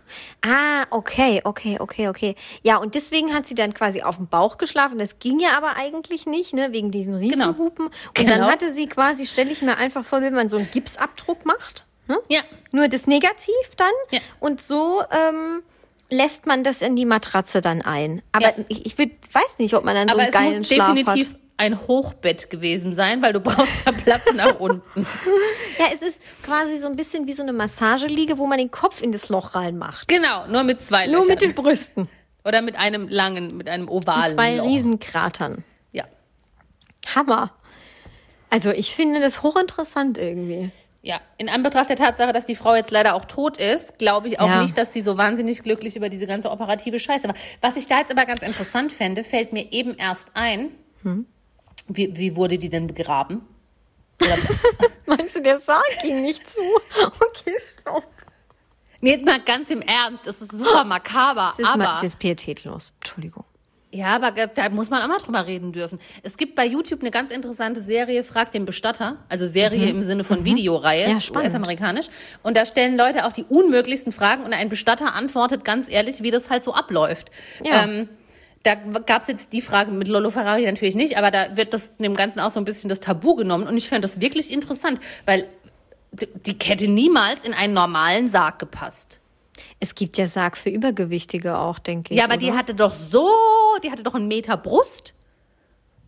B: Ah, okay, okay, okay, okay. Ja, und deswegen hat sie dann quasi auf dem Bauch geschlafen. Das ging ja aber eigentlich nicht, ne, wegen diesen Riesenhupen. Und dann
C: Genau.
B: hatte sie quasi, stelle ich mir einfach vor, wenn man so einen Gipsabdruck macht. Ne?
C: Ja.
B: Nur das Negativ dann.
C: Ja.
B: Und so ähm, lässt man das in die Matratze dann ein. Aber
C: Ja.
B: ich, ich würd, weiß nicht, ob man dann so
C: Aber
B: einen
C: es
B: geilen
C: muss
B: Schlaf
C: definitiv
B: hat.
C: ein Hochbett gewesen sein, weil du brauchst ja Platz nach unten.
B: Ja, es ist quasi so ein bisschen wie so eine Massageliege, wo man den Kopf in das Loch reinmacht.
C: Genau, nur mit zwei
B: Nur
C: Löchern.
B: mit den Brüsten.
C: Oder mit einem langen, mit einem ovalen
B: Zwei
C: Loch.
B: Riesenkratern.
C: Ja.
B: Hammer. Also ich finde das hochinteressant irgendwie.
C: Ja, in Anbetracht der Tatsache, dass die Frau jetzt leider auch tot ist, glaube ich auch
B: Ja.
C: nicht, dass sie so wahnsinnig glücklich über diese ganze operative Scheiße war. Was ich da jetzt aber ganz interessant fände, fällt mir eben erst ein,
B: Hm?
C: wie, wie wurde die denn begraben?
B: Meinst du, der Sarg ging nicht zu? Okay, stopp.
C: nee, jetzt mal ganz im Ernst, das ist super makaber,
B: Das ist,
C: aber...
B: mal, das ist pietätlos. Entschuldigung.
C: Ja, aber da muss man auch mal drüber reden dürfen. Es gibt bei YouTube eine ganz interessante Serie, Frag den Bestatter. Also Serie im Sinne von Videoreihe,
B: Mhm. Ja, spannend.
C: US-amerikanisch. Und da stellen Leute auch die unmöglichsten Fragen und ein Bestatter antwortet ganz ehrlich, wie das halt so abläuft.
B: Ja.
C: Ähm, da gab's jetzt die Frage mit Lolo Ferrari natürlich nicht, aber da wird das dem Ganzen auch so ein bisschen das Tabu genommen. Und ich fand das wirklich interessant, weil die hätte niemals in einen normalen Sarg gepasst.
B: Es gibt ja Sarg für Übergewichtige auch, denke ich.
C: Ja, aber die
B: oder?
C: hatte doch so, die hatte doch einen Meter Brust.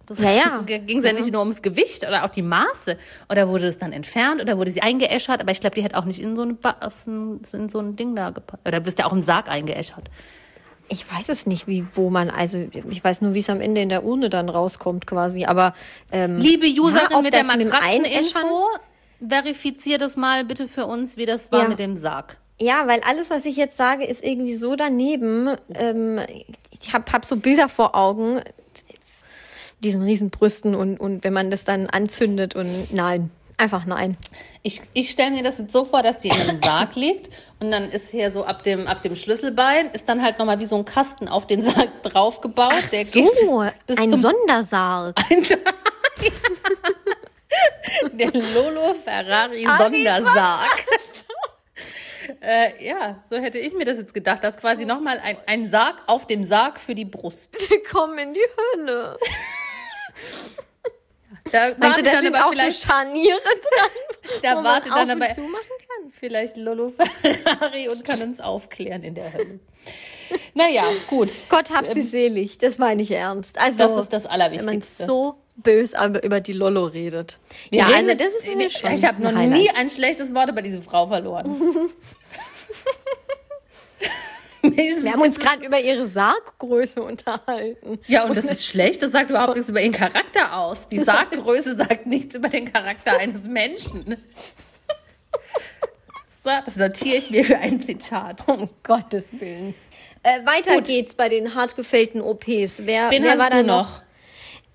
C: Das
B: Ja, ja.
C: ging es ja nicht nur ums Gewicht oder auch die Maße. Oder wurde es dann entfernt oder wurde sie eingeäschert? Aber ich glaube, die hätte auch nicht in so, eine ba ein, in so ein Ding da gepasst. Oder bist ja auch im Sarg eingeäschert.
B: Ich weiß es nicht, wie, wo man, also ich weiß nur, wie es am Ende in der Urne dann rauskommt quasi. Aber ähm,
C: Liebe Userin
B: Ja,
C: mit der Matratzeninfo, verifizier das mal bitte für uns, wie das war
B: Ja.
C: mit dem Sarg.
B: Ja, weil alles, was ich jetzt sage, ist irgendwie so daneben. Ähm, ich habe hab so Bilder vor Augen, diesen riesen Brüsten und, und wenn man das dann anzündet und nein, einfach nein.
C: Ich, ich stelle mir das jetzt so vor, dass die in einem Sarg liegt und dann ist hier so ab dem, ab dem Schlüsselbein ist dann halt nochmal wie so ein Kasten auf den Sarg draufgebaut. der
B: so,
C: geht bis, bis
B: ein Sondersarg.
C: Der Lolo Ferrari
B: Ah,
C: Sondersarg. Äh, ja, so hätte ich mir das jetzt gedacht, dass quasi nochmal ein, ein Sarg auf dem Sarg für die Brust.
B: Willkommen in die Hölle.
C: Da
B: Meinst du, da
C: dann
B: sind
C: aber
B: auch so
C: vielleicht,
B: Scharniere dran,
C: da
B: wo man
C: wartet dann aber
B: kann?
C: vielleicht Lolo Ferrari und kann uns aufklären in der Hölle. Naja, gut.
B: Gott hab sie selig, das meine ich ernst. Also,
C: Das ist das
B: wenn man
C: Allerwichtigste.
B: so bös über die Lollo redet.
C: Wir
B: ja,
C: reden-
B: also das ist mir schon
C: Ich habe noch nie ein schlechtes Wort über diese Frau verloren.
B: Wir haben uns gerade über ihre Sarggröße unterhalten.
C: Ja, und das ist schlecht, das sagt überhaupt nichts über ihren Charakter aus. Die Sarggröße sagt nichts über den Charakter eines Menschen. So, das notiere ich mir für ein Zitat.
B: Um Gottes Willen. Äh, weiter
C: Gut.
B: geht's bei den hart gefällten OPs. Wer,
C: Wen
B: wer
C: hast
B: war
C: du
B: da
C: noch?
B: noch?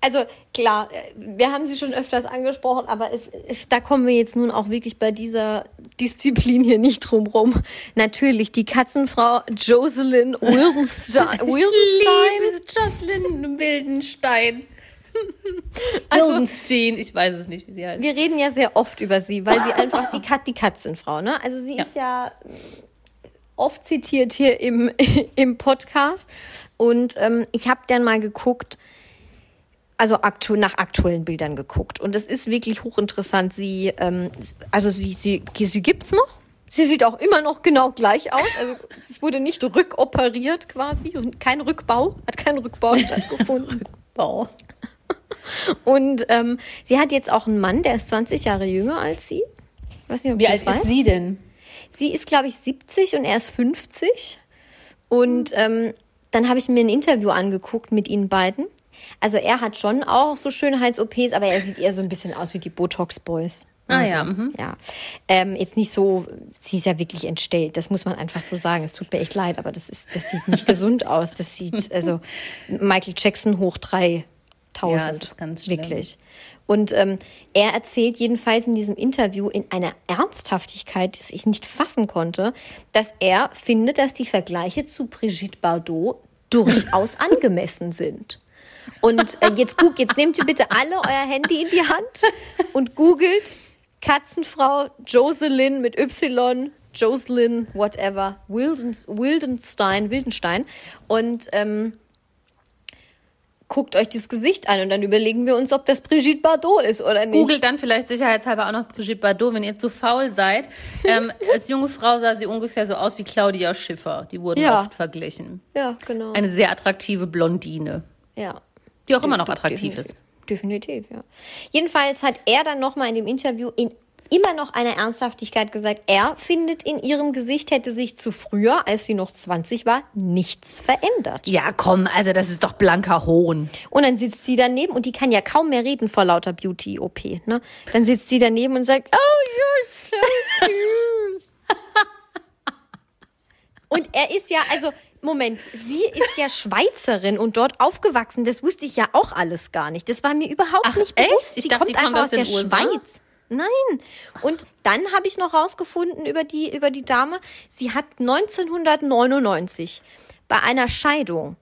B: Also klar, äh, wir haben sie schon öfters angesprochen, aber es, da kommen wir jetzt nun auch wirklich bei dieser Disziplin hier nicht drum rum. Natürlich die Katzenfrau Jocelyn Wildenstein. Wildenstein.
C: Jocelyn Wildenstein.
B: Also-
C: Wildenstein, ich weiß es nicht, wie sie heißt.
B: Wir reden ja sehr oft über sie, weil sie einfach die, Kat die Katzenfrau, ne? Also sie
C: Ja.
B: ist ja oft zitiert hier im, im Podcast. Und ähm, ich habe dann mal geguckt, also aktu nach aktuellen Bildern geguckt. Und es ist wirklich hochinteressant. Sie, ähm, also sie, sie, sie gibt's noch. Sie sieht auch immer noch genau gleich aus. Also es wurde nicht rückoperiert quasi und kein Rückbau, hat kein Rückbau stattgefunden.
C: Bau.
B: Und ähm, sie hat jetzt auch einen Mann, der ist 20 Jahre jünger als sie. Ich weiß nicht, ob
C: Wie alt
B: das weißt.
C: ist sie denn?
B: Sie ist, glaube ich, 70 und er ist 50. Und ähm, dann habe ich mir ein Interview angeguckt mit ihnen beiden. Also er hat schon auch so Schönheits-OPs, aber er sieht eher so ein bisschen aus wie die Botox-Boys.
C: Ah
B: Also,
C: ja, mhm.
B: Ja. Ähm, jetzt nicht so, sie ist ja wirklich entstellt, das muss man einfach so sagen. Es tut mir echt leid, aber das ist, das sieht nicht gesund aus. Das sieht, also Michael Jackson hoch 3000.
C: Ja, es ist ganz schlimm.
B: Wirklich. Und ähm, er erzählt jedenfalls in diesem Interview in einer Ernsthaftigkeit, die ich nicht fassen konnte, dass er findet, dass die Vergleiche zu Brigitte Bardot durchaus angemessen sind. Und äh, jetzt, jetzt nehmt ihr bitte alle euer Handy in die Hand und googelt Katzenfrau Jocelyn mit Y, Jocelyn, whatever, Wilden, Wildenstein, Wildenstein. Und ähm, guckt euch das Gesicht an und dann überlegen wir uns, ob das Brigitte Bardot ist oder nicht.
C: Googelt dann vielleicht sicherheitshalber auch noch Brigitte Bardot, wenn ihr zu faul seid. Ähm, als junge Frau sah sie ungefähr so aus wie Claudia Schiffer. Die wurden
B: Ja.
C: oft verglichen.
B: Ja, genau.
C: Eine sehr attraktive Blondine,
B: ja.
C: Die auch immer noch attraktiv
B: definitiv.
C: ist.
B: Definitiv, ja. Jedenfalls hat er dann nochmal in dem Interview in immer noch einer Ernsthaftigkeit gesagt, er findet in ihrem Gesicht hätte sich zu früher, als sie noch 20 war, nichts verändert.
C: Ja, komm, also das ist doch blanker Hohn.
B: Und dann sitzt sie daneben und die kann ja kaum mehr reden vor lauter Beauty-OP. Ne? Dann sitzt sie daneben und sagt, oh, you're so cute. und er ist ja, also, Moment, sie ist ja Schweizerin und dort aufgewachsen. Das wusste ich ja auch alles gar nicht. Das war mir überhaupt
C: Ach,
B: nicht
C: echt?
B: bewusst.
C: Ich
B: Sie
C: dachte,
B: kommt
C: die
B: einfach
C: aus
B: der
C: USA.
B: Schweiz. Nein. Und dann habe ich noch rausgefunden über die, über die Dame, sie hat 1999 bei einer Scheidung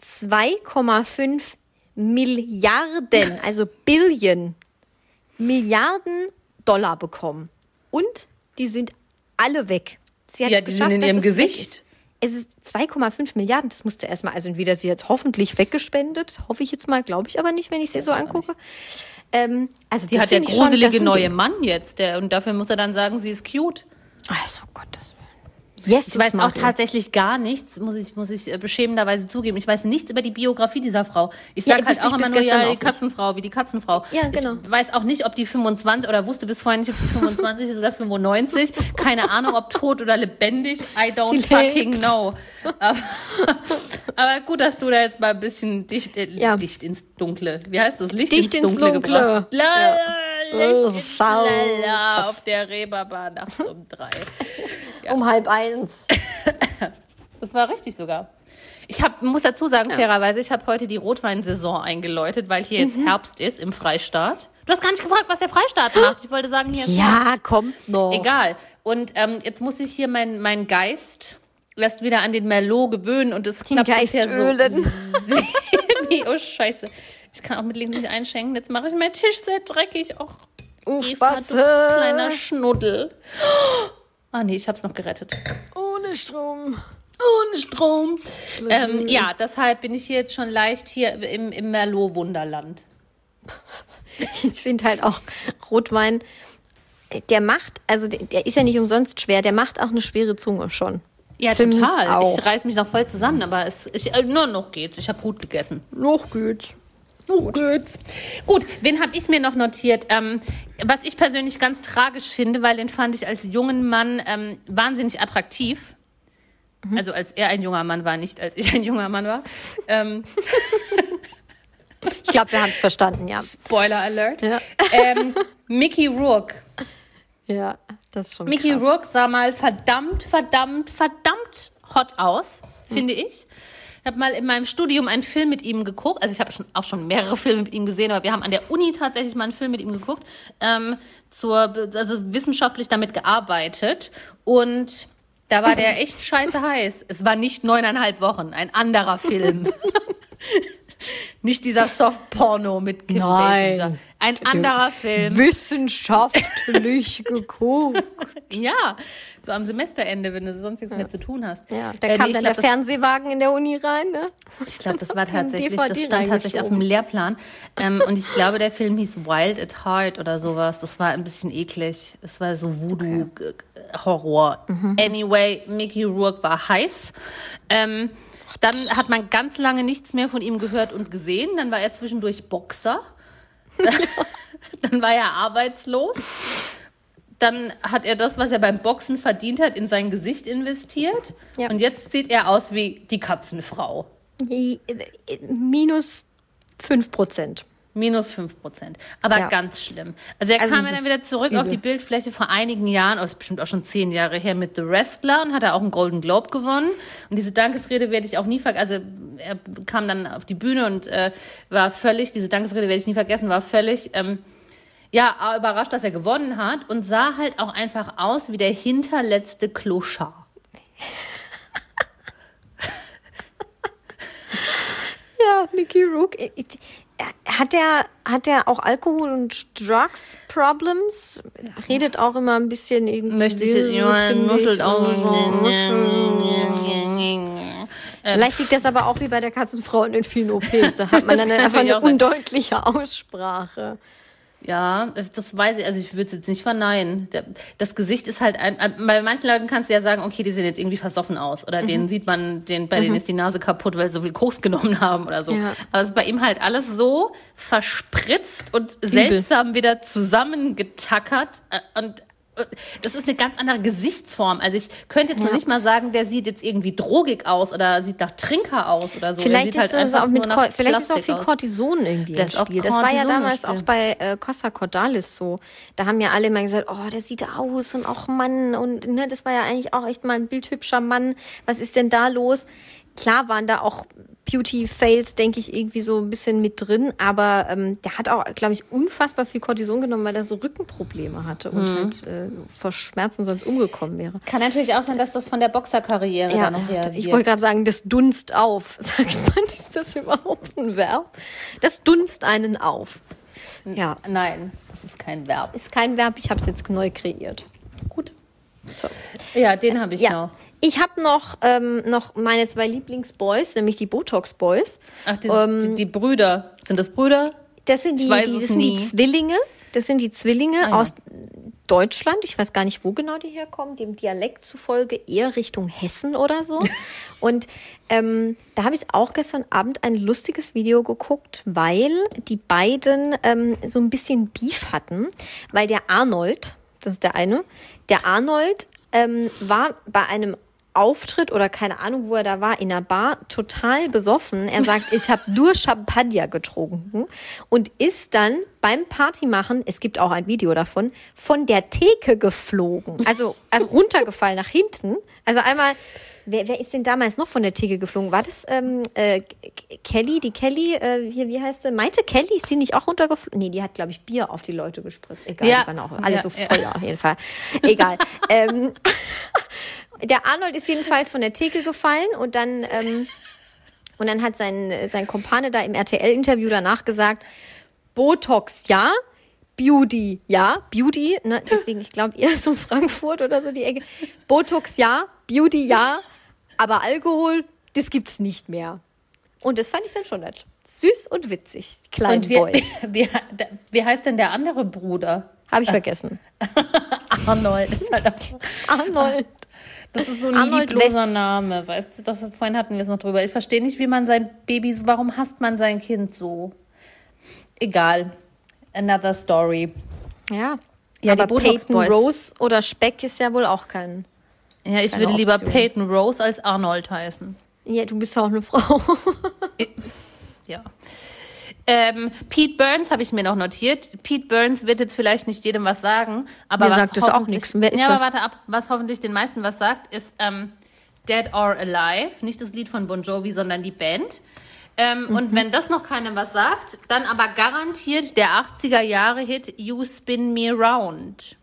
B: 2,5 Milliarden, also Billion, Milliarden Dollar bekommen. Und die sind alle weg. Sie hat
C: Ja, die
B: geschafft,
C: sind in ihrem Gesicht.
B: Es ist 2,5 Milliarden, das musste erstmal, also entweder sie jetzt hoffentlich weggespendet, hoffe ich jetzt mal, glaube ich aber nicht, wenn ich sie so angucke. Ähm, also
C: Die hat der
B: schon-
C: gruselige
B: sind
C: neue Mann jetzt, der, und dafür muss er dann sagen, sie ist cute.
B: Also Gottes. Yes,
C: Ich weiß auch tatsächlich gar nichts, muss ich, muss ich äh, beschämenderweise zugeben. Ich weiß nichts über die Biografie dieser Frau. Ich
B: Ja,
C: sag halt auch immer nur, ja, die. Katzenfrau, wie die Katzenfrau.
B: Ja, genau.
C: Ich weiß auch nicht, ob die 25 oder wusste bis vorhin nicht, ob die 25 ist oder 95. Keine Ahnung, ob tot oder lebendig. I don't
B: Sie
C: fucking
B: lebt.
C: know. Aber, aber gut, dass du da jetzt mal ein bisschen dicht, äh,
B: Ja.
C: dicht ins Dunkle. Wie heißt das? Licht
B: Dicht
C: ins
B: ins
C: Dunkle,
B: Dunkle.
C: gebracht. La,
B: Ja.
C: Licht
B: Oh,
C: ins
B: schau.
C: Lala auf der Reeperbahn nachts um drei.
B: Um halb eins.
C: Das war richtig sogar. Ich hab, muss dazu sagen, fairerweise, ich habe heute die Rotweinsaison eingeläutet, weil hier jetzt
B: Mhm.
C: Herbst ist im Freistaat. Du hast gar nicht gefragt, was der Freistaat macht. Ich wollte sagen, hier ist
B: Ja, kommt noch.
C: Egal. Und ähm, jetzt muss ich hier mein, mein Geist lässt wieder an den Merlot gewöhnen und es klappt bisher so semi. Oh Scheiße. Ich kann auch mit links nicht einschenken. Jetzt mache ich meinen Tisch sehr dreckig. Och, Eva, du kleiner Schnuddel. Ah nee, ich hab's noch gerettet.
B: Ohne Strom.
C: Ohne Strom. Ähm, ja, deshalb bin ich hier jetzt schon leicht hier im, im Merlot-Wunderland.
B: Ich finde halt auch Rotwein, der macht, also der, der ist ja nicht umsonst schwer, der macht auch eine schwere Zunge schon.
C: Ja,
B: mich
C: total.
B: auch.
C: Ich reiß mich noch voll zusammen, aber es ich, äh, nur noch geht. Ich habe gut gegessen.
B: Noch geht's.
C: Noch geht's. Gut, wen habe ich mir noch notiert? Ähm, was ich persönlich ganz tragisch finde, weil den fand ich als jungen Mann ähm, wahnsinnig attraktiv. Also als er ein junger Mann war, nicht als ich ein junger Mann war. Ähm,
B: Ich glaube, wir haben es verstanden, ja.
C: Spoiler Alert.
B: Ja.
C: Ähm, Mickey Rourke.
B: Ja, das ist schon
C: Mickey
B: krass.
C: Rourke sah mal verdammt, verdammt, verdammt hot aus, finde ich. Ich habe mal in meinem Studium einen Film mit ihm geguckt. Also ich habe schon, auch schon mehrere Filme mit ihm gesehen, aber wir haben an der Uni tatsächlich mal einen Film mit ihm geguckt, ähm, zur, also wissenschaftlich damit gearbeitet. Und da war der echt scheiße heiß. Es war nicht neuneinhalb Wochen, ein anderer Film. nicht dieser Soft-Porno mit Kim
B: Nein.
C: Basinger. Ein anderer Film.
B: Wissenschaftlich geguckt.
C: Ja, so am Semesterende, wenn du sonst nichts mehr zu tun hast.
B: Ja, da
C: Äh,
B: kam
C: nee,
B: dann
C: glaub,
B: der Fernsehwagen in der Uni rein, ne?
C: Ich glaube, das war tatsächlich, das stand tatsächlich auf dem. Lehrplan. Ähm, und ich glaube, der Film hieß Wild at Heart oder sowas. Das war ein bisschen eklig. Es war so Voodoo. Horror. Anyway, Mickey Rourke war heiß. Ähm, dann hat man ganz lange nichts mehr von ihm gehört und gesehen. Dann war er zwischendurch Boxer. dann war er arbeitslos. Dann hat er das, was er beim Boxen verdient hat, in sein Gesicht investiert.
B: Ja.
C: Und jetzt sieht er aus wie die Katzenfrau.
B: Minus 5 Prozent.
C: Minus 5 Prozent. Aber
B: Ja.
C: ganz schlimm. Also er
B: Also
C: kam ja dann wieder zurück auf
B: übel.
C: die Bildfläche vor einigen Jahren, oh, das ist bestimmt auch schon zehn Jahre her, mit The Wrestler und hat er auch einen Golden Globe gewonnen. Und diese Dankesrede werde ich auch nie vergessen. Also er kam dann auf die Bühne und äh, war völlig, diese Dankesrede werde ich nie vergessen, war völlig, ähm, ja, überrascht, dass er gewonnen hat und sah halt auch einfach aus wie der hinterletzte Kloschar.
B: Ja, Mickey Rook. äh, äh, Hat der, hat der auch Alkohol- und Drugs-Problems? Redet auch immer ein bisschen irgendwie.
C: Möchte ich jetzt,
B: ich,
C: nuschelt auch.
B: so. Vielleicht liegt das aber auch wie bei der Katzenfrau in den vielen OPs. Da hat man dann einfach eine undeutliche Aussprache.
C: Ja, das weiß ich, also ich würde es jetzt nicht verneinen. Das Gesicht ist halt ein, bei manchen Leuten kannst du ja sagen, okay, die sehen jetzt irgendwie versoffen aus. Oder
B: Mhm.
C: denen sieht man, den, bei denen ist die Nase kaputt, weil sie so viel Koks genommen haben oder so.
B: Ja.
C: Aber es ist bei ihm halt alles so verspritzt und seltsam wieder zusammengetackert. Äh, Und äh, das ist eine ganz andere Gesichtsform. Also ich könnte jetzt noch nicht mal sagen, der sieht jetzt irgendwie drogig aus oder sieht nach Trinker aus oder so.
B: Vielleicht
C: der
B: ist
C: halt
B: das auch mit
C: nach
B: vielleicht ist auch viel
C: aus.
B: Cortison irgendwie
C: Da
B: im Spiel. Das war ja damals auch bei äh, Costa Cordalis so. Da haben ja alle immer gesagt, oh, der sieht aus und auch Mann und ne, das war ja eigentlich auch echt mal ein bildhübscher Mann. Was ist denn da los? Klar waren da auch Beauty-Fails, denke ich, irgendwie so ein bisschen mit drin, aber ähm, der hat auch, glaube ich, unfassbar viel Cortison genommen, weil er so Rückenprobleme hatte und
C: Mhm.
B: halt äh, vor Schmerzen sonst umgekommen wäre.
C: Kann natürlich auch sein, dass das von der Boxerkarriere
B: Ja,
C: dann nachher
B: ich wollte gerade sagen, das Dunst auf. Sagt man, ist das überhaupt ein Verb? Das Dunst einen auf. Ja,
C: Nein, das ist kein Verb.
B: ist kein Verb, ich habe es jetzt neu kreiert.
C: Gut.
B: So.
C: Ja, den habe ich
B: Ja.
C: noch.
B: Ich habe noch, ähm, noch meine zwei Lieblingsboys, nämlich die Botox Boys.
C: Ach, die,
B: Ähm,
C: die, die Brüder. Sind das Brüder?
B: Das sind die, die, das sind die. Zwillinge. Das sind die Zwillinge
C: Ah, ja.
B: aus Deutschland. Ich weiß gar nicht, wo genau die herkommen. Dem Dialekt zufolge eher Richtung Hessen oder so. Und ähm, da habe ich auch gestern Abend ein lustiges Video geguckt, weil die beiden ähm, so ein bisschen Beef hatten, weil der Arnold, das ist der eine, der Arnold ähm, war bei einem Auftritt oder keine Ahnung, wo er da war, in einer Bar, total besoffen. Er sagt, ich habe nur Champagner getrunken und ist dann beim Partymachen, es gibt auch ein Video davon, von der Theke geflogen. Also, also runtergefallen nach hinten. Also einmal, wer, wer ist denn damals noch von der Theke geflogen? War das ähm, äh, Kelly, die Kelly, äh, hier, wie heißt sie? Meinte Kelly, ist die nicht auch runtergeflogen? Nee, die hat, glaube ich, Bier auf die Leute gespritzt. Egal,
C: Ja.
B: die waren auch alle
C: Ja,
B: so
C: ja.
B: voll auf jeden Fall. Egal. ähm, der Arnold ist jedenfalls von der Theke gefallen und dann, ähm, und dann hat sein, sein Kumpane da im RTL-Interview danach gesagt, Botox ja, Beauty ja, Beauty, ne, deswegen, ich glaube, eher so Frankfurt oder so die Ecke. Botox ja, Beauty ja, aber Alkohol, das gibt's nicht mehr. Und das fand ich dann schon nett. Süß und witzig, die kleinen
C: Und wie,
B: Boys.
C: wie, wie heißt denn der andere Bruder?
B: Habe ich vergessen.
C: Arnold. Ist, halt auch,
B: Arnold.
C: Das ist so ein
B: Arnold
C: liebloser
B: West.
C: Name. Weißt du, das, vorhin hatten wir es noch drüber. Ich verstehe nicht, wie man sein Baby, so- warum hasst man sein Kind so? Egal. Another story.
B: Ja.
C: Ja, die
B: aber
C: Botox
B: Peyton
C: Boys.
B: Rose oder Speck ist ja wohl auch kein.
C: Ja, ich würde lieber
B: Option.
C: Peyton Rose als Arnold heißen.
B: Ja, du bist auch eine Frau.
C: Ja. Ähm, Pete Burns habe ich mir noch notiert. Pete Burns wird jetzt vielleicht nicht jedem was sagen, aber
B: Mir
C: was
B: sagt es auch
C: hoffentlich-
B: nichts. Wer ist
C: ja,
B: das?
C: aber warte ab. Was hoffentlich den meisten was sagt, ist ähm, Dead or Alive. Nicht das Lied von Bon Jovi, sondern die Band. Ähm,
B: Mhm.
C: Und wenn das noch keinem was sagt, dann aber garantiert der 80er Jahre Hit You Spin Me Round.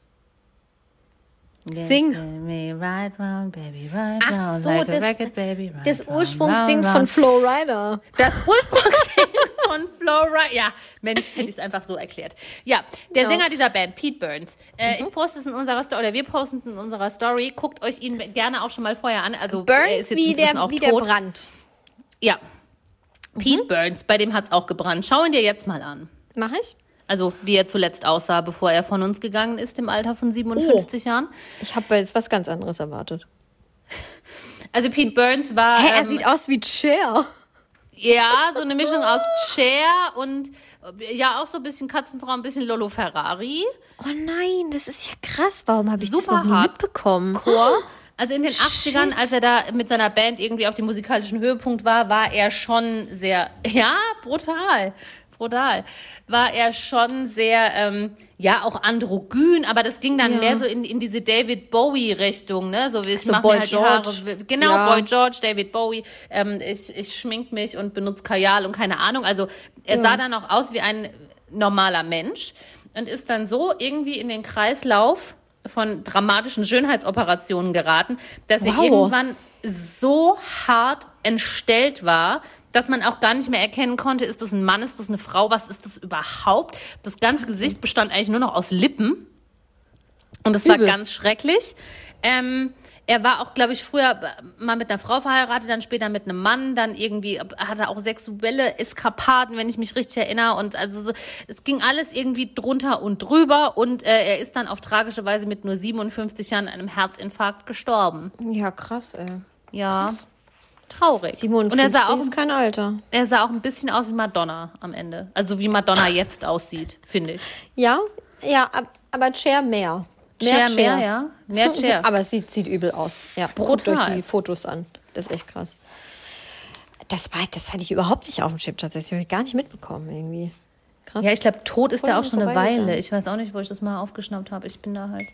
B: Sing.
C: Spin me right round, baby, right
B: Ach
C: round,
B: so,
C: like
B: das-
C: record, baby, right
B: Das Ursprungsding
C: round,
B: von
C: round.
B: Flo Rida.
C: Das Ursprungsding von Flora. Ja, Mensch, hätte ich es einfach so erklärt. Ja, der
B: Genau.
C: Sänger dieser Band, Pete Burns. Äh,
B: Mhm.
C: Ich poste es in unserer Story, oder wir posten es in unserer Story. Guckt euch ihn gerne auch schon mal vorher an. Also, er
B: Burns
C: ist jetzt
B: wie
C: inzwischen
B: der,
C: auch
B: wie der
C: tot.
B: Brand.
C: Ja. Pete
B: Mhm.
C: Burns, bei dem hat es auch gebrannt. Schau ihn dir jetzt mal an.
B: Mach ich?
C: Also wie er zuletzt aussah, bevor er von uns gegangen ist, im Alter von 57 Jahren.
B: Ich habe jetzt was ganz anderes erwartet.
C: Also Pete Burns war
B: Hä, er
C: ähm,
B: sieht aus wie Cher.
C: Ja so eine Mischung aus Cher und äh, ja auch so ein bisschen Katzenfrau, ein bisschen Lolo Ferrari.
B: Oh nein, das ist ja krass. Warum habe ich das
C: Super
B: noch nie
C: hart.
B: mitbekommen?
C: Chor. Also in den 80ern,
B: Shit.
C: als er da mit seiner Band irgendwie auf dem musikalischen Höhepunkt war, war er schon sehr, ja, brutal, brutal, war er schon sehr, ähm, ja, auch androgyn, aber das ging dann
B: Ja.
C: mehr so in, in diese David Bowie-Richtung, ne? So wie ich
B: So
C: mach
B: Boy
C: mir halt
B: George.
C: die Haare. Genau,
B: Ja.
C: Boy George, David Bowie. Ähm, ich, ich schmink mich und benutze Kajal und keine Ahnung. Also er
B: Ja.
C: sah dann auch aus wie ein normaler Mensch und ist dann so irgendwie in den Kreislauf von dramatischen Schönheitsoperationen geraten, dass er
B: Wow.
C: irgendwann so hart entstellt war, dass man auch gar nicht mehr erkennen konnte, ist das ein Mann, ist das eine Frau, was ist das überhaupt? Das ganze Gesicht bestand eigentlich nur noch aus Lippen. Und das war
B: Übel.
C: ganz schrecklich. Ähm, er war auch, glaube ich, früher mal mit einer Frau verheiratet, dann später mit einem Mann, dann irgendwie hatte er auch sexuelle Eskapaden, wenn ich mich richtig erinnere. Und also so, es ging alles irgendwie drunter und drüber. Und äh, er ist dann auf tragische Weise mit nur 57 Jahren einem Herzinfarkt gestorben.
B: Ja, krass, ey.
C: Ja. Traurig.
B: 57
C: und er sah, auch,
B: ist kein Alter.
C: er sah auch ein bisschen aus wie Madonna am Ende. Also wie Madonna jetzt aussieht, finde ich.
B: Ja, ja, ab- aber Cher mehr.
C: Cher, mehr, ja. Mehr Cher.
B: aber es sieht, sieht übel aus. Ja,
C: Brutal.
B: guckt euch die Fotos an. Das ist echt krass. Das, war, das hatte ich überhaupt nicht auf dem Chip tatsächlich. Das habe ich gar nicht mitbekommen irgendwie. Krass.
C: Ja, ich glaube, tot ist er auch schon eine. Weile. Ich weiß auch nicht, wo ich das mal aufgeschnappt habe. Ich bin da halt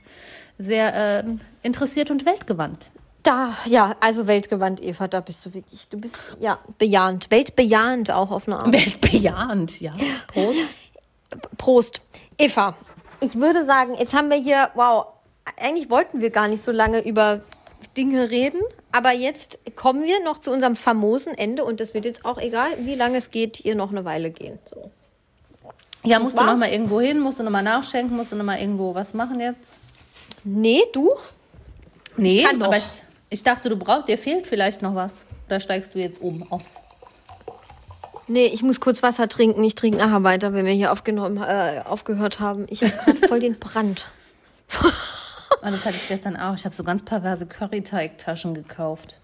C: sehr ähm, interessiert und weltgewandt.
B: Da, ja, also weltgewandt, Eva, da bist du wirklich, du bist, ja, bejahend, weltbejahend auch auf eine Art.
C: Weltbejahend, ja. Prost.
B: Prost. Eva, ich würde sagen, jetzt haben wir hier, wow, eigentlich wollten wir gar nicht so lange über Dinge reden, aber jetzt kommen wir noch zu unserem famosen Ende und das wird jetzt auch egal, wie lange es geht, hier noch eine Weile gehen. So.
C: Ja, musst du
B: wahr?
C: noch mal irgendwo hin, musst du noch mal nachschenken, musst du noch mal irgendwo was machen jetzt?
B: Nee, du?
C: Nee,
B: kann noch.
C: aber ich, ich dachte, du brauchst, dir fehlt vielleicht noch was. Oder steigst du jetzt oben auf?
B: Nee, ich muss kurz Wasser trinken. Ich trinke nachher weiter, wenn wir hier aufgenommen, äh, aufgehört haben. Ich habe gerade voll den Brand.
C: Ah, das hatte ich gestern auch. Ich habe so ganz perverse Curryteigtaschen gekauft.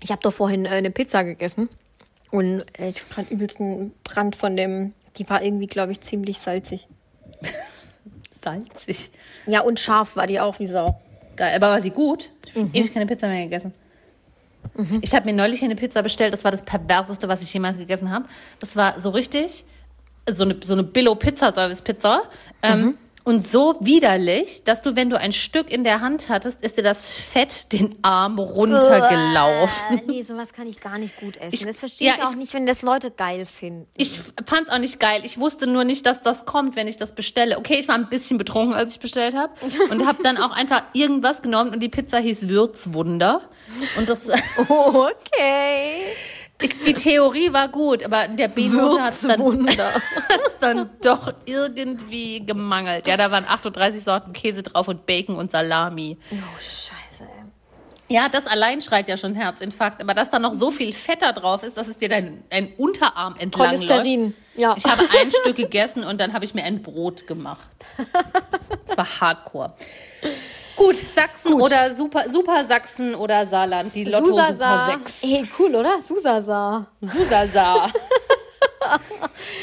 B: Ich habe doch vorhin äh, eine Pizza gegessen und äh, ich habe gerade übelsten Brand von dem. Die war irgendwie, glaube ich, ziemlich salzig.
C: Salzig.
B: Ja, und scharf war die auch wie Sau.
C: Geil, aber war sie gut? Ich
B: Mhm.
C: habe ewig keine Pizza mehr gegessen. Ich habe mir neulich eine Pizza bestellt. Das war das perverseste, was ich jemals gegessen habe. Das war so richtig, so eine, so eine Billo-Pizza-Service-Pizza. Ähm,
B: Mhm.
C: Und so widerlich, dass du, wenn du ein Stück in der Hand hattest, ist dir das Fett den Arm runtergelaufen.
B: Nee, sowas kann ich gar nicht gut essen.
C: Ich-
B: das verstehe
C: ja,
B: ich auch
C: ich-
B: nicht, wenn das Leute geil finden.
C: Ich fand's auch nicht geil. Ich wusste nur nicht, dass das kommt, wenn ich das bestelle. Okay, ich war ein bisschen betrunken, als ich bestellt habe und habe dann auch einfach irgendwas genommen und die Pizza hieß Würzwunder. Und das,
B: okay.
C: Die Theorie war gut, aber der B-Note hat dann, dann doch irgendwie gemangelt. Ja, da waren 38 Sorten Käse drauf und Bacon und Salami.
B: Oh, scheiße, ey.
C: Ja, das allein schreit ja schon Herzinfarkt, aber dass da noch so viel Fett da drauf ist, dass es dir dein, dein Unterarm entlang läuft.
B: Cholesterin, ja.
C: Ich habe ein Stück gegessen und dann habe ich mir ein Brot gemacht. Das war hardcore. Gut, Sachsen oder Super, Super Sachsen oder Saarland, die Lotto
B: Susasa.
C: Super 6.
B: Ey, cool, oder? Susasa.
C: Susasa.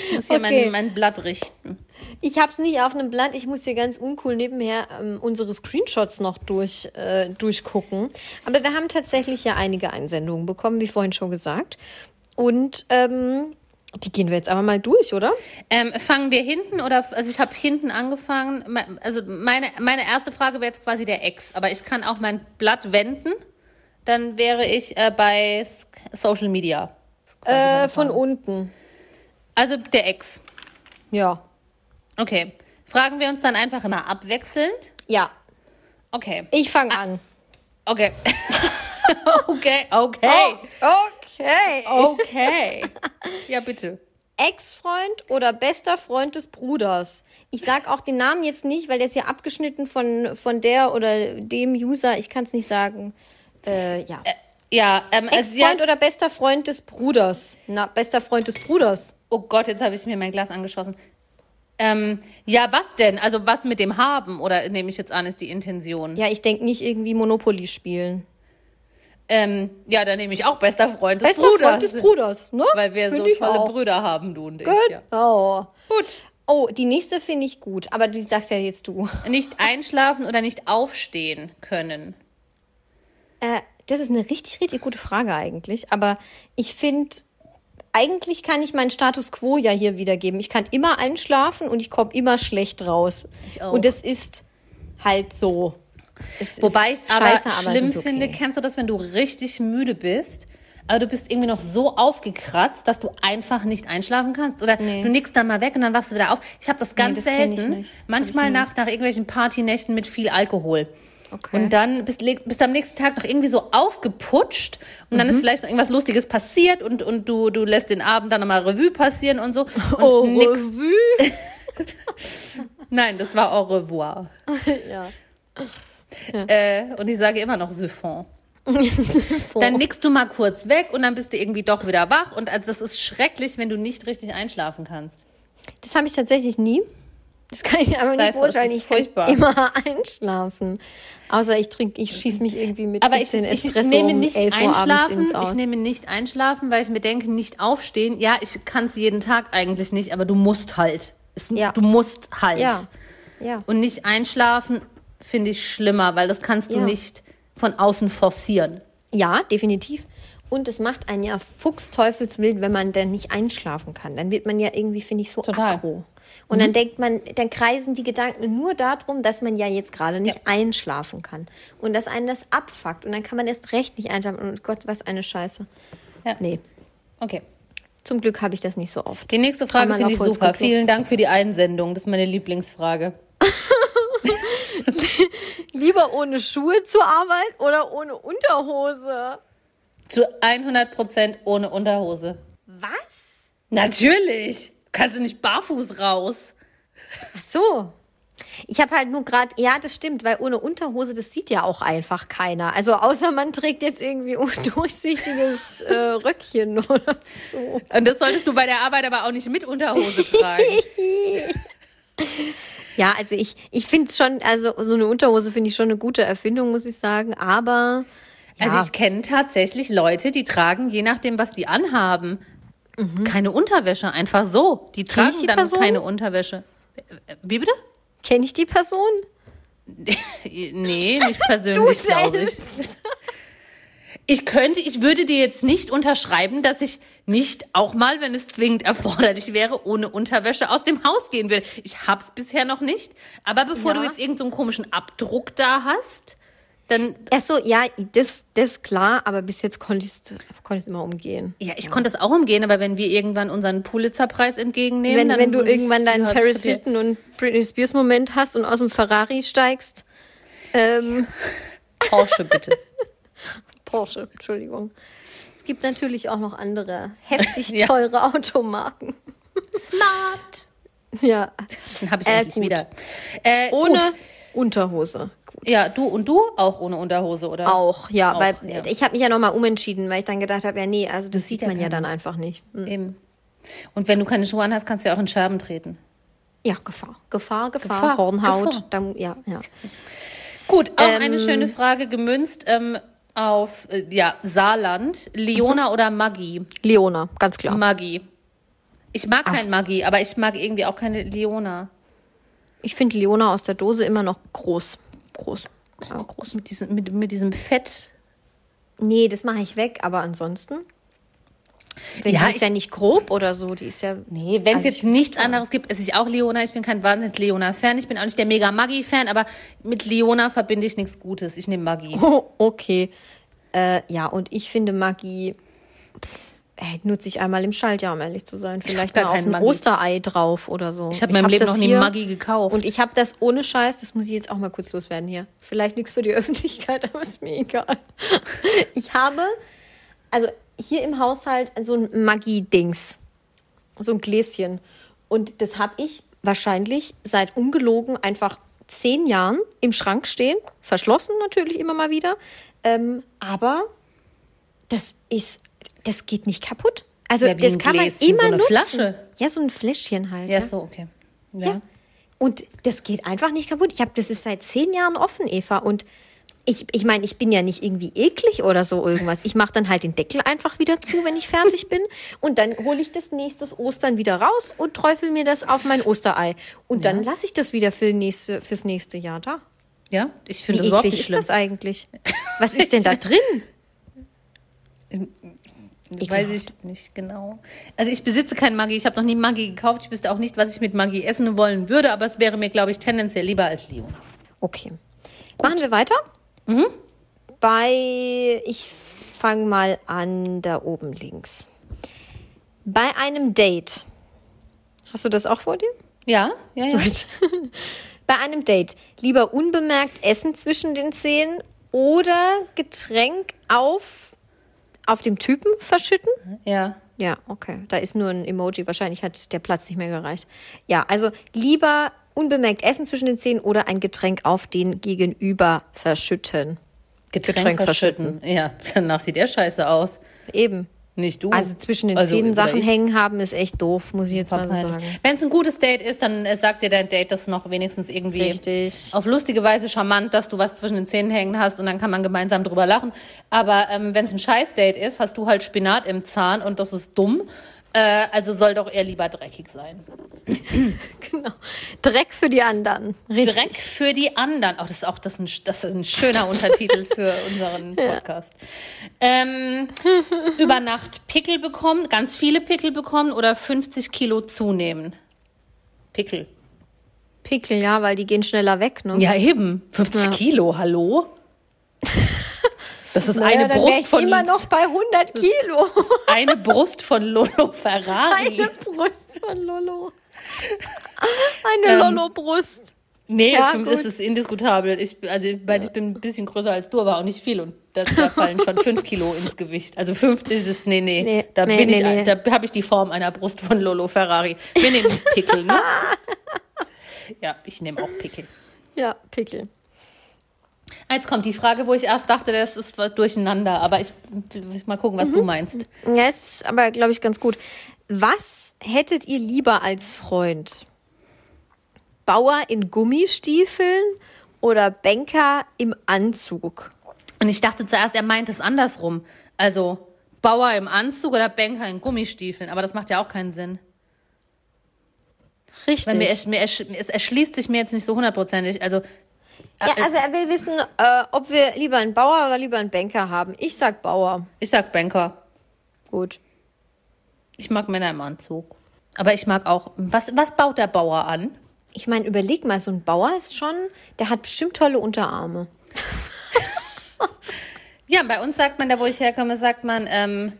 C: Ich muss hier
B: Okay.
C: mein, mein Blatt richten.
B: Ich habe es nicht auf einem Blatt. Ich muss hier ganz uncool nebenher ähm, unsere Screenshots noch durch, äh, durchgucken. Aber wir haben tatsächlich ja einige Einsendungen bekommen, wie vorhin schon gesagt. Und ähm, die gehen wir jetzt einfach mal durch, oder?
C: Ähm, fangen wir hinten oder, also ich habe hinten angefangen. Also meine, meine erste Frage wäre jetzt quasi der Ex, aber ich kann auch mein Blatt wenden. Dann wäre ich äh, bei Social Media.
B: Äh, von unten.
C: Also der Ex.
B: Ja.
C: Okay. Fragen wir uns dann einfach immer abwechselnd.
B: Ja.
C: Okay.
B: Ich fange an.
C: Okay. okay, okay.
B: Okay.
C: Okay. Ja, bitte.
B: Ex-Freund oder bester Freund des Bruders. Ich sag auch den Namen jetzt nicht, weil der ist ja abgeschnitten von, von der oder dem User. Ich kann es nicht sagen. Äh, ja.
C: Ja, ähm, also ja,
B: Ex-Freund oder bester Freund des Bruders? Na, bester Freund des Bruders.
C: oh Gott, jetzt habe ich mir mein Glas angeschossen. Ähm, ja, was denn? Also was mit dem haben? Oder nehme ich jetzt an, ist die Intention?
B: Ja, ich denke nicht irgendwie Monopoly spielen.
C: Ähm, ja, dann nehme ich auch bester Freund des
B: Bester
C: Bruders.
B: Freund des Bruders, ne?
C: Weil wir
B: Find
C: so tolle
B: auch.
C: Brüder haben, du und ich. Ja.
B: Genau.
C: Gut.
B: Oh, die nächste finde ich gut, aber du sagst ja jetzt du.
C: Nicht einschlafen oder nicht aufstehen können.
B: Äh, das ist eine richtig, richtig gute Frage eigentlich. Aber ich finde, eigentlich kann ich meinen Status quo ja hier wiedergeben. Ich kann immer einschlafen und ich komme immer schlecht raus.
C: Ich auch.
B: Und das ist halt so. Es
C: Wobei ich es aber
B: scheiße,
C: schlimm
B: okay.
C: finde, kennst du das, wenn du richtig müde bist, aber du bist irgendwie noch so aufgekratzt, dass du einfach nicht einschlafen kannst? Oder
B: Nee.
C: du nickst dann mal weg und dann wachst du wieder auf. Ich habe das ganz
B: das
C: selten.
B: nicht. Das hab
C: Manchmal nach, nach irgendwelchen Partynächten mit viel Alkohol.
B: Okay.
C: Und dann bist, bist du am nächsten Tag noch irgendwie so aufgeputscht und dann
B: Mhm.
C: ist vielleicht noch irgendwas Lustiges passiert und, und du, du lässt den Abend dann nochmal Revue passieren und so. Und
B: Oh,
C: nix.
B: Revue.
C: Nein, das war au revoir.
B: ja.
C: Äh, und ich sage immer noch Siphon. Dann nickst du mal kurz weg und dann bist du irgendwie doch wieder wach. Und also das ist schrecklich, wenn du nicht richtig einschlafen kannst.
B: Das habe ich tatsächlich nie. Das kann ich aber nicht beurteilen.
C: das ist
B: Ich kann
C: furchtbar.
B: immer einschlafen. Außer ich trinke, ich schieße mich irgendwie mit
C: Aber ich,
B: 17
C: ich
B: Espresso
C: nehme
B: um
C: nicht
B: 11 Uhr
C: einschlafen.
B: ins
C: Ich
B: Aus.
C: nehme nicht einschlafen, weil ich mir denke, nicht aufstehen. Ja, ich kann es jeden Tag eigentlich nicht, aber du musst halt. Es,
B: Ja.
C: Du musst halt.
B: ja, ja.
C: Und nicht einschlafen finde ich schlimmer, weil das kannst du
B: Ja.
C: nicht von außen forcieren.
B: Ja, definitiv. Und es macht einen ja fuchsteufelswild, wenn man dann nicht einschlafen kann. Dann wird man ja irgendwie, finde ich, so
C: Total.
B: aggro. Und dann denkt man, dann kreisen die Gedanken nur darum, dass man ja jetzt gerade nicht
C: Ja.
B: einschlafen kann. Und dass einen das abfuckt. Und dann kann man erst recht nicht einschlafen. Und Gott, was eine Scheiße.
C: Ja.
B: Nee,
C: Okay.
B: zum Glück habe ich das nicht so oft.
C: Die nächste Frage finde ich super. Vielen Dank für die Einsendung. Das ist meine Lieblingsfrage.
B: Lieber ohne Schuhe zur Arbeit oder ohne Unterhose?
C: Zu 100 Prozent ohne Unterhose.
B: Was?
C: Natürlich. Kannst du nicht barfuß raus.
B: Ach so. Ich habe halt nur gerade, ja, das stimmt, weil ohne Unterhose, das sieht ja auch einfach keiner. Also außer man trägt jetzt irgendwie ein durchsichtiges äh, Röckchen oder so.
C: Und das solltest du bei der Arbeit aber auch nicht mit Unterhose tragen.
B: Ja, also ich, ich finde es schon, also so eine Unterhose finde ich schon eine gute Erfindung, muss ich sagen. Aber ja,
C: Also ich kenne tatsächlich Leute, die tragen, je nachdem, was die anhaben, keine Unterwäsche. Einfach so. Die tragen
B: Mhm. die
C: dann
B: Person?
C: keine Unterwäsche. Wie bitte?
B: kenne ich die Person?
C: Nee, nicht persönlich, glaube ich. Ich könnte, ich würde dir jetzt nicht unterschreiben, dass ich nicht auch mal, wenn es zwingend erforderlich wäre, ohne Unterwäsche aus dem Haus gehen würde. Ich hab's bisher noch nicht. Aber bevor
B: Ja.
C: du jetzt irgendeinen so komischen Abdruck da hast, dann,
B: Ach so, ja, das, das ist klar, aber bis jetzt konnte ich es konnte ich's immer umgehen.
C: ja, ich konnte das auch umgehen, aber wenn wir irgendwann unseren Pulitzer-Preis entgegennehmen,
B: Wenn,
C: dann
B: wenn du irgendwann deinen
C: ja,
B: Paris
C: ja-
B: Hilton und Britney Spears Moment hast und aus dem Ferrari steigst, ähm,
C: Porsche, bitte.
B: Porsche, Entschuldigung. Es gibt natürlich auch noch andere heftig
C: Ja.
B: teure Automarken.
C: Smart.
B: Ja,
C: Den habe ich
B: Äh,
C: endlich
B: gut.
C: wieder. Äh,
B: ohne
C: Gut.
B: Unterhose. Gut.
C: Ja, du und du auch ohne Unterhose, oder?
B: Auch, ja,
C: Auch,
B: weil
C: ja.
B: ich habe mich ja nochmal umentschieden, weil ich dann gedacht habe, ja nee, also das, sieht
C: sieht ja
B: man ja dann einfach nicht. Hm.
C: Eben. Und wenn du keine Schuhe an hast, kannst du ja auch in Scherben treten.
B: Ja, Gefahr, Gefahr, Gefahr,
C: Gefahr,
B: Hornhaut,
C: Gefahr.
B: Da, ja, ja.
C: Gut, auch
B: Ähm,
C: eine schöne Frage gemünzt ähm, auf äh, ja, Saarland. Leona oder Maggi?
B: Leona, ganz klar.
C: Maggi. Ich mag kein Maggi, aber ich mag irgendwie auch keine Leona.
B: Ich finde Leona aus der Dose immer noch groß. Groß. Ja, groß.
C: Mit diesem, mit, mit diesem Fett.
B: Nee, das mache ich weg, aber ansonsten. Wenn
C: Ja,
B: die ist ja nicht grob oder so, die ist ja.
C: Nee, wenn es
B: Also
C: jetzt
B: ich-
C: nichts anderes gibt, esse ich auch Leona. Ich bin kein Wahnsinns-Leona-Fan. Ich bin auch nicht der Mega-Maggi-Fan, aber mit Leona verbinde ich nichts Gutes. Ich nehme Maggi.
B: Oh, okay. Äh, ja, und ich finde Maggi pff, nutze ich einmal im Schaltjahr, um ehrlich zu sein. Vielleicht mal auf ein
C: Maggi.
B: Osterei drauf oder so.
C: Ich habe in meinem Leben
B: das
C: noch nie Maggi gekauft.
B: Und ich habe das ohne Scheiß, das muss ich jetzt auch mal kurz loswerden hier. Vielleicht nichts für die Öffentlichkeit, aber ist mir egal. Ich habe, also hier im Haushalt so ein Maggi-Dings. So ein Gläschen. Und das habe ich wahrscheinlich seit ungelogen einfach zehn Jahren im Schrank stehen. Verschlossen natürlich immer mal wieder. Ähm, aber das ist, das geht nicht kaputt. Also
C: Ja,
B: das kann
C: Gläschen,
B: man immer
C: so eine
B: nutzen.
C: Flasche.
B: Ja, so ein Fläschchen halt.
C: ja,
B: ja.
C: so, okay. Ja.
B: Und das geht einfach nicht kaputt. Ich habe das ist seit zehn Jahren offen, Eva. Und ich, ich meine, ich bin ja nicht irgendwie eklig oder so irgendwas. Ich mache dann halt den Deckel einfach wieder zu, wenn ich fertig bin. Und dann hole ich das nächstes Ostern wieder raus und träufel mir das auf mein Osterei. Und dann lasse ich das wieder für nächste, fürs nächste Jahr da.
C: Ja, ich finde das überhaupt nicht
B: ist
C: schlimm.
B: das eigentlich? Was ist denn da drin?
C: Weiß ich nicht genau. Also ich besitze kein Maggi. Ich habe noch nie Maggi gekauft. Ich wüsste auch nicht, was ich mit Maggi essen wollen würde, aber es wäre mir, glaube ich, tendenziell lieber als Liona.
B: Okay. Machen wir weiter? Bei, ich fange mal an, da oben links. Bei einem Date. Hast du das auch vor dir?
C: Ja, ja, ja.
B: Gut. Bei einem Date lieber unbemerkt Essen zwischen den Zähnen oder Getränk auf, auf dem Typen verschütten?
C: Ja.
B: Ja, okay. Da ist nur ein Emoji. Wahrscheinlich hat der Platz nicht mehr gereicht. Ja, also lieber unbemerkt Essen zwischen den Zähnen oder ein Getränk auf den Gegenüber verschütten.
C: Getränk,
B: Getränk
C: verschütten. Ja, danach sieht der scheiße aus.
B: Eben.
C: Nicht du.
B: Also zwischen den
C: Also,
B: Zähnen Sachen
C: ich.
B: hängen haben ist echt doof, muss ich jetzt mal so sagen.
C: Wenn es ein gutes Date ist, dann äh, sagt dir dein Date das noch wenigstens irgendwie
B: Richtig.
C: auf lustige Weise charmant, dass du was zwischen den Zähnen hängen hast und dann kann man gemeinsam drüber lachen. Aber ähm, wenn es ein Scheiß-Date ist, hast du halt Spinat im Zahn und das ist dumm. Äh, also soll doch eher lieber dreckig sein.
B: Genau. Dreck für die anderen. Richtig.
C: Dreck für die anderen. Oh, das ist auch das ist ein, das ist ein schöner Untertitel für unseren Podcast. Ähm, über Nacht Pickel bekommen, ganz viele Pickel bekommen oder 50 Kilo zunehmen. Pickel.
B: Pickel, ja, weil die gehen schneller weg, ne?
C: Ja, eben. 50
B: Ja.
C: Kilo, hallo? Das ist
B: Naja,
C: eine
B: dann
C: Brust
B: ich
C: von
B: immer noch bei 100 Kilo.
C: eine Brust von Lolo Ferrari.
B: Eine Brust von Lolo. Eine
C: Ähm,
B: Lolo-Brust.
C: Nee,
B: Ja,
C: es ist indiskutabel. Ich, also, weil ich bin ein bisschen größer als du, aber auch nicht viel. Und da, da fallen schon fünf Kilo ins Gewicht. Also 50 ist, nee, nee.
B: Nee,
C: da
B: nee,
C: bin
B: nee,
C: ich,
B: nee.
C: da habe ich die Form einer Brust von Lolo Ferrari. Wir nehmen Pickel, ne? Ja, ich nehme auch Pickel.
B: Ja, Pickel.
C: Jetzt kommt die Frage, wo ich erst dachte, das ist was durcheinander. Aber ich will mal gucken,
B: Mhm.
C: was du meinst.
B: Ja, ist aber, glaube ich, ganz gut. Was hättet ihr lieber als Freund? Bauer in Gummistiefeln oder Banker im Anzug?
C: Und ich dachte zuerst, er meint es andersrum. Also Bauer im Anzug oder Banker in Gummistiefeln. Aber das macht ja auch keinen Sinn.
B: Richtig.
C: Weil mir, mir, es erschließt sich mir jetzt nicht so hundertprozentig. Also
B: ja, also er will wissen, äh, ob wir lieber einen Bauer oder lieber einen Banker haben. Ich sag Bauer.
C: ich sag Banker.
B: Gut.
C: Ich mag Männer im Anzug. Aber ich mag auch. Was, was baut der Bauer an?
B: Ich meine, überleg mal, so ein Bauer ist schon, der hat bestimmt tolle Unterarme.
C: Ja, bei uns sagt man, da wo ich herkomme, sagt man, ähm,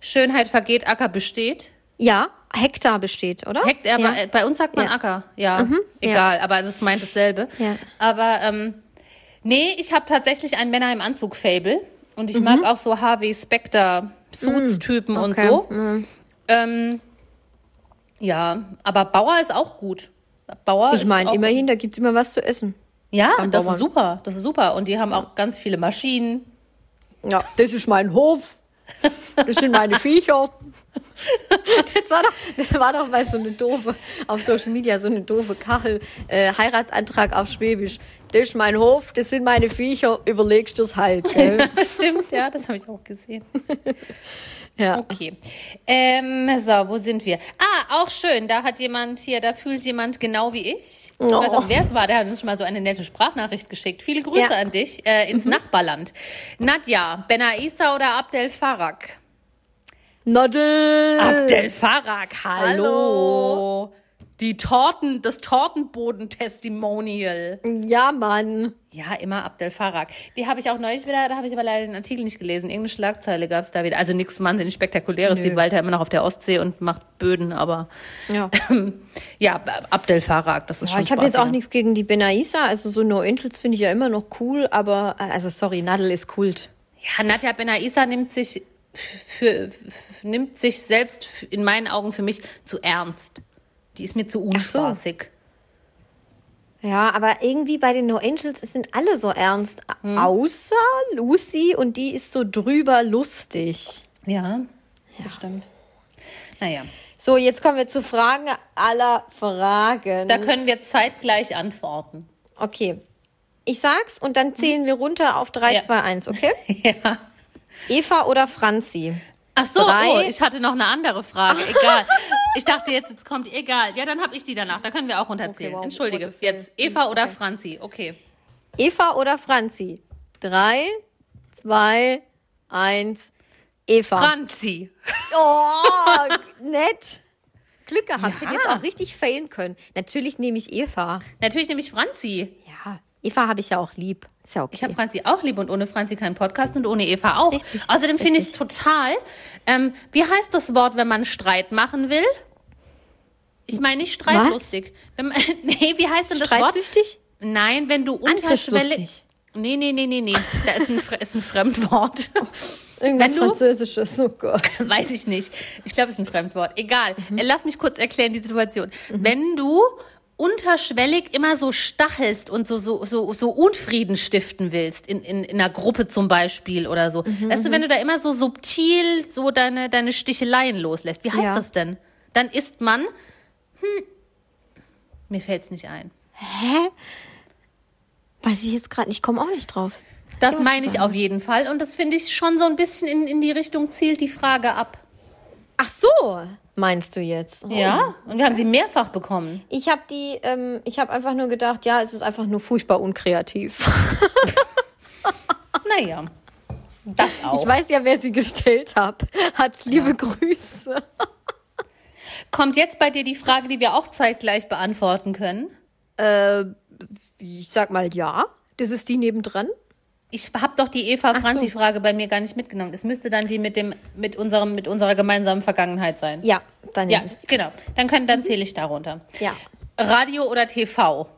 C: Schönheit vergeht, Acker besteht.
B: Ja, Hektar besteht, oder?
C: Hekt, aber
B: ja.
C: äh, bei uns sagt man
B: Ja.
C: Acker. Ja,
B: ja.
C: egal, aber das meint dasselbe.
B: Ja.
C: Aber ähm, nee, ich habe tatsächlich ein Männer im Anzug-Fable. Und ich mag auch so Harvey Specter Suits-Typen und
B: okay.
C: so. Ähm, ja, aber Bauer ist auch gut. Bauer
B: Ich meine, immerhin, da gibt's immer was zu essen.
C: Ja, das
B: Bauern.
C: ist super. Das ist super. Und die haben auch ganz viele Maschinen.
B: Ja, das ist mein Hof. Das sind meine Viecher. Das war doch, das war doch mal so eine doofe, auf Social Media, so eine doofe Kachel, äh, Heiratsantrag auf Schwäbisch. Das ist mein Hof, das sind meine Viecher, überlegst du's halt, gell?
C: Stimmt, ja, das habe ich auch gesehen.
B: Ja.
C: Okay. Ähm, so, wo sind wir? Ah, auch schön. Da hat jemand hier, da fühlt jemand genau wie ich. Ich
B: Oh.
C: weiß auch, wer es war. Der hat uns schon mal so eine nette Sprachnachricht geschickt. Viele Grüße
B: Ja. Mhm.
C: an dich äh, ins Nachbarland. Nadja, Benaisa oder Abdel Farag?
B: Nadel!
C: Abdel Farag, hallo.
B: Hallo.
C: Die Torten, das Tortenboden-Testimonial.
B: Ja, Mann.
C: Ja, immer Abdel Farag. Die habe ich auch neulich wieder, da habe ich aber leider den Artikel nicht gelesen. Irgendeine Schlagzeile gab es da wieder. Also nichts wahnsinnig Spektakuläres.
B: Nö.
C: Die ja immer noch auf der Ostsee und macht Böden, aber
B: Ja.
C: ja, Abdel Farag, das ist
B: Ja,
C: schon
B: ich habe jetzt auch nichts gegen die Benaisa, also so No Angels finde ich ja immer noch cool, aber, also sorry, Nadel ist Kult.
C: Ja, Nadja Benaisa nimmt sich für, nimmt sich selbst in meinen Augen für mich zu ernst. Die ist mir zu
B: so.
C: unspaßig.
B: Ja, aber irgendwie bei den No Angels sind alle so ernst, außer Lucy und die ist so drüber lustig.
C: Ja, das stimmt. Naja.
B: So, jetzt kommen wir zu Fragen aller Fragen.
C: Da können wir zeitgleich antworten.
B: Okay. Ich sag's und dann zählen wir runter auf 3,
C: Ja.
B: 2, 1, okay?
C: Ja.
B: Eva oder Franzi?
C: Ach so,
B: Drei.
C: oh, ich hatte noch eine andere Frage. Egal. Ich dachte jetzt, jetzt kommt egal. Ja, dann habe ich die danach. Da können wir auch runterzählen.
B: Okay, wow,
C: Entschuldige. Jetzt Eva oder Franzi. Okay.
B: Eva oder Franzi? 3, 2, 1. Eva.
C: Franzi.
B: Oh, nett. Glück gehabt.
C: Ja.
B: Hätte jetzt auch richtig failen können. Natürlich nehme ich Eva.
C: Natürlich nehme ich Franzi.
B: Eva habe ich ja auch lieb. Ist ja okay.
C: Ich habe Franzi auch lieb und ohne Franzi keinen Podcast und ohne Eva auch.
B: Richtig,
C: Außerdem finde ich es total. Ähm, wie heißt das Wort, wenn man Streit machen will? Ich meine nicht streitlustig. Wenn man, nee, wie heißt denn das Wort?
B: Streitsüchtig?
C: Nein, wenn du unterschwellig. Nee, nee, nee, nee, nee. Da ist ein, ist ein Fremdwort.
B: Irgendwas
C: Wenn du-
B: Französisches, oh Gott.
C: Weiß ich nicht. Ich glaube, es ist ein Fremdwort. Egal.
B: Mhm.
C: Äh, Lass mich kurz erklären die Situation. Wenn du unterschwellig immer so stachelst und so, so, so, so Unfrieden stiften willst, in, in, in einer Gruppe zum Beispiel oder so.
B: Mhm,
C: Weißt du, wenn du da immer so subtil so deine, deine Sticheleien loslässt, wie heißt
B: Ja.
C: das denn? Dann ist man, hm, mir fällt's nicht ein.
B: Hä? Weiß ich jetzt gerade nicht. Ich komme auch nicht drauf.
C: Das
B: was
C: meine ich auf jeden Fall. Und das finde ich schon so ein bisschen in, in die Richtung zielt die Frage ab.
B: Ach so, meinst du jetzt? Oh.
C: Ja? Und wir haben sie mehrfach bekommen.
B: Ich habe die, ähm, ich habe einfach nur gedacht, ja, es ist einfach nur furchtbar unkreativ.
C: Naja. Das auch.
B: Ich weiß ja, wer sie gestellt hat. Hat liebe Grüße.
C: Kommt jetzt bei dir die Frage, die wir auch zeitgleich beantworten können?
B: Ich sag mal ja. Das ist die nebendran.
C: Ich habe doch die Eva-Franzi-Frage bei mir gar nicht mitgenommen. Es müsste dann die mit, dem, mit, unserem, mit unserer gemeinsamen Vergangenheit sein.
B: Ja, dann
C: Ja,
B: ist es
C: genau. Dann, können, dann zähle ich darunter.
B: Ja.
C: Radio oder TV?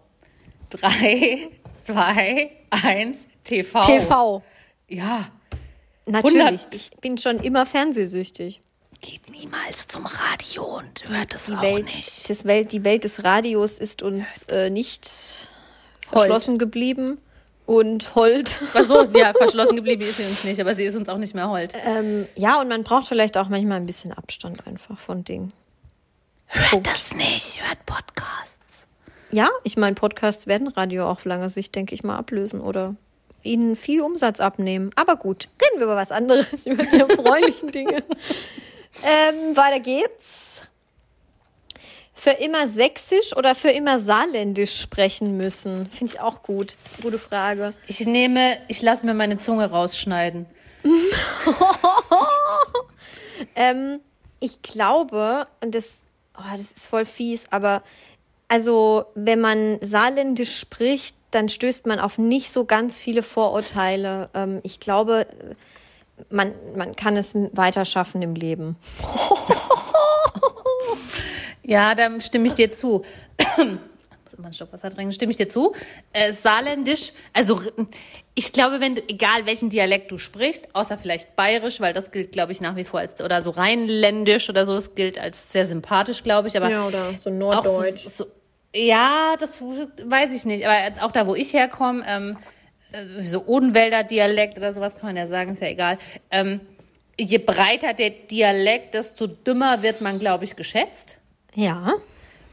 C: Drei, zwei, eins, TV.
B: TV.
C: Ja.
B: Natürlich.
C: 100.
B: Ich bin schon immer fernsehsüchtig.
C: Geht niemals zum Radio und hört es
B: Die
C: auch
B: Welt,
C: nicht.
B: das Welt, die Welt des Radios ist uns äh, nicht verschlossen geblieben und hold.
C: Ach so, ja, verschlossen geblieben ist sie uns nicht, aber sie ist uns auch nicht mehr hold.
B: Ähm, ja, und man braucht vielleicht auch manchmal ein bisschen Abstand einfach von Dingen.
C: Hört das nicht, hört Podcasts.
B: Ja, ich meine, Podcasts werden Radio auch auf lange Sicht, denke ich mal, ablösen oder ihnen viel Umsatz abnehmen. Aber gut, reden wir über was anderes, über die erfreulichen Dinge. Ähm, weiter geht's. Für immer sächsisch oder für immer saarländisch sprechen müssen? Finde ich auch gut. Gute Frage.
C: Ich nehme, ich lasse mir meine Zunge rausschneiden.
B: Ähm, ich glaube, und das, oh, das ist voll fies, aber also, wenn man saarländisch spricht, dann stößt man auf nicht so ganz viele Vorurteile. Ähm, ich glaube, man, man kann es weiter schaffen im Leben.
C: Ja, da stimme ich dir zu. Muss immer einen Schluck Wasser trinken, stimme ich dir zu. Äh, Saarländisch, also ich glaube, wenn du, egal welchen Dialekt du sprichst, außer vielleicht bayerisch, weil das gilt, glaube ich, nach wie vor als, oder so rheinländisch oder so, das gilt als sehr sympathisch, glaube ich, aber
B: oder so
C: auch so, so, ja, das weiß ich nicht, aber auch da, wo ich herkomme, ähm, äh, so Odenwälder Dialekt oder sowas kann man ja sagen, ist ja egal. Ähm, je breiter der Dialekt, desto dümmer wird man, glaube ich, geschätzt.
B: Ja.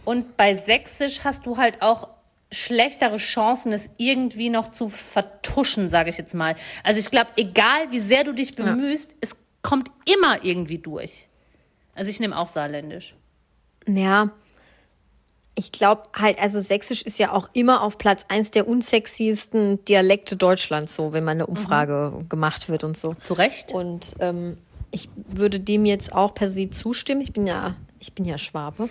C: Und bei Sächsisch hast du halt auch schlechtere Chancen, es irgendwie noch zu vertuschen, sage ich jetzt mal. Also ich glaube, egal wie sehr du dich bemühst, es kommt immer irgendwie durch. Also ich nehme auch Saarländisch.
B: Ja. Ich glaube halt, also Sächsisch ist ja auch immer auf Platz eins der unsexiesten Dialekte Deutschlands, so, wenn mal eine Umfrage gemacht wird und so.
C: Zu Recht.
B: Und ähm, ich würde dem jetzt auch per se zustimmen. Ich bin ja, ich bin ja Schwabe.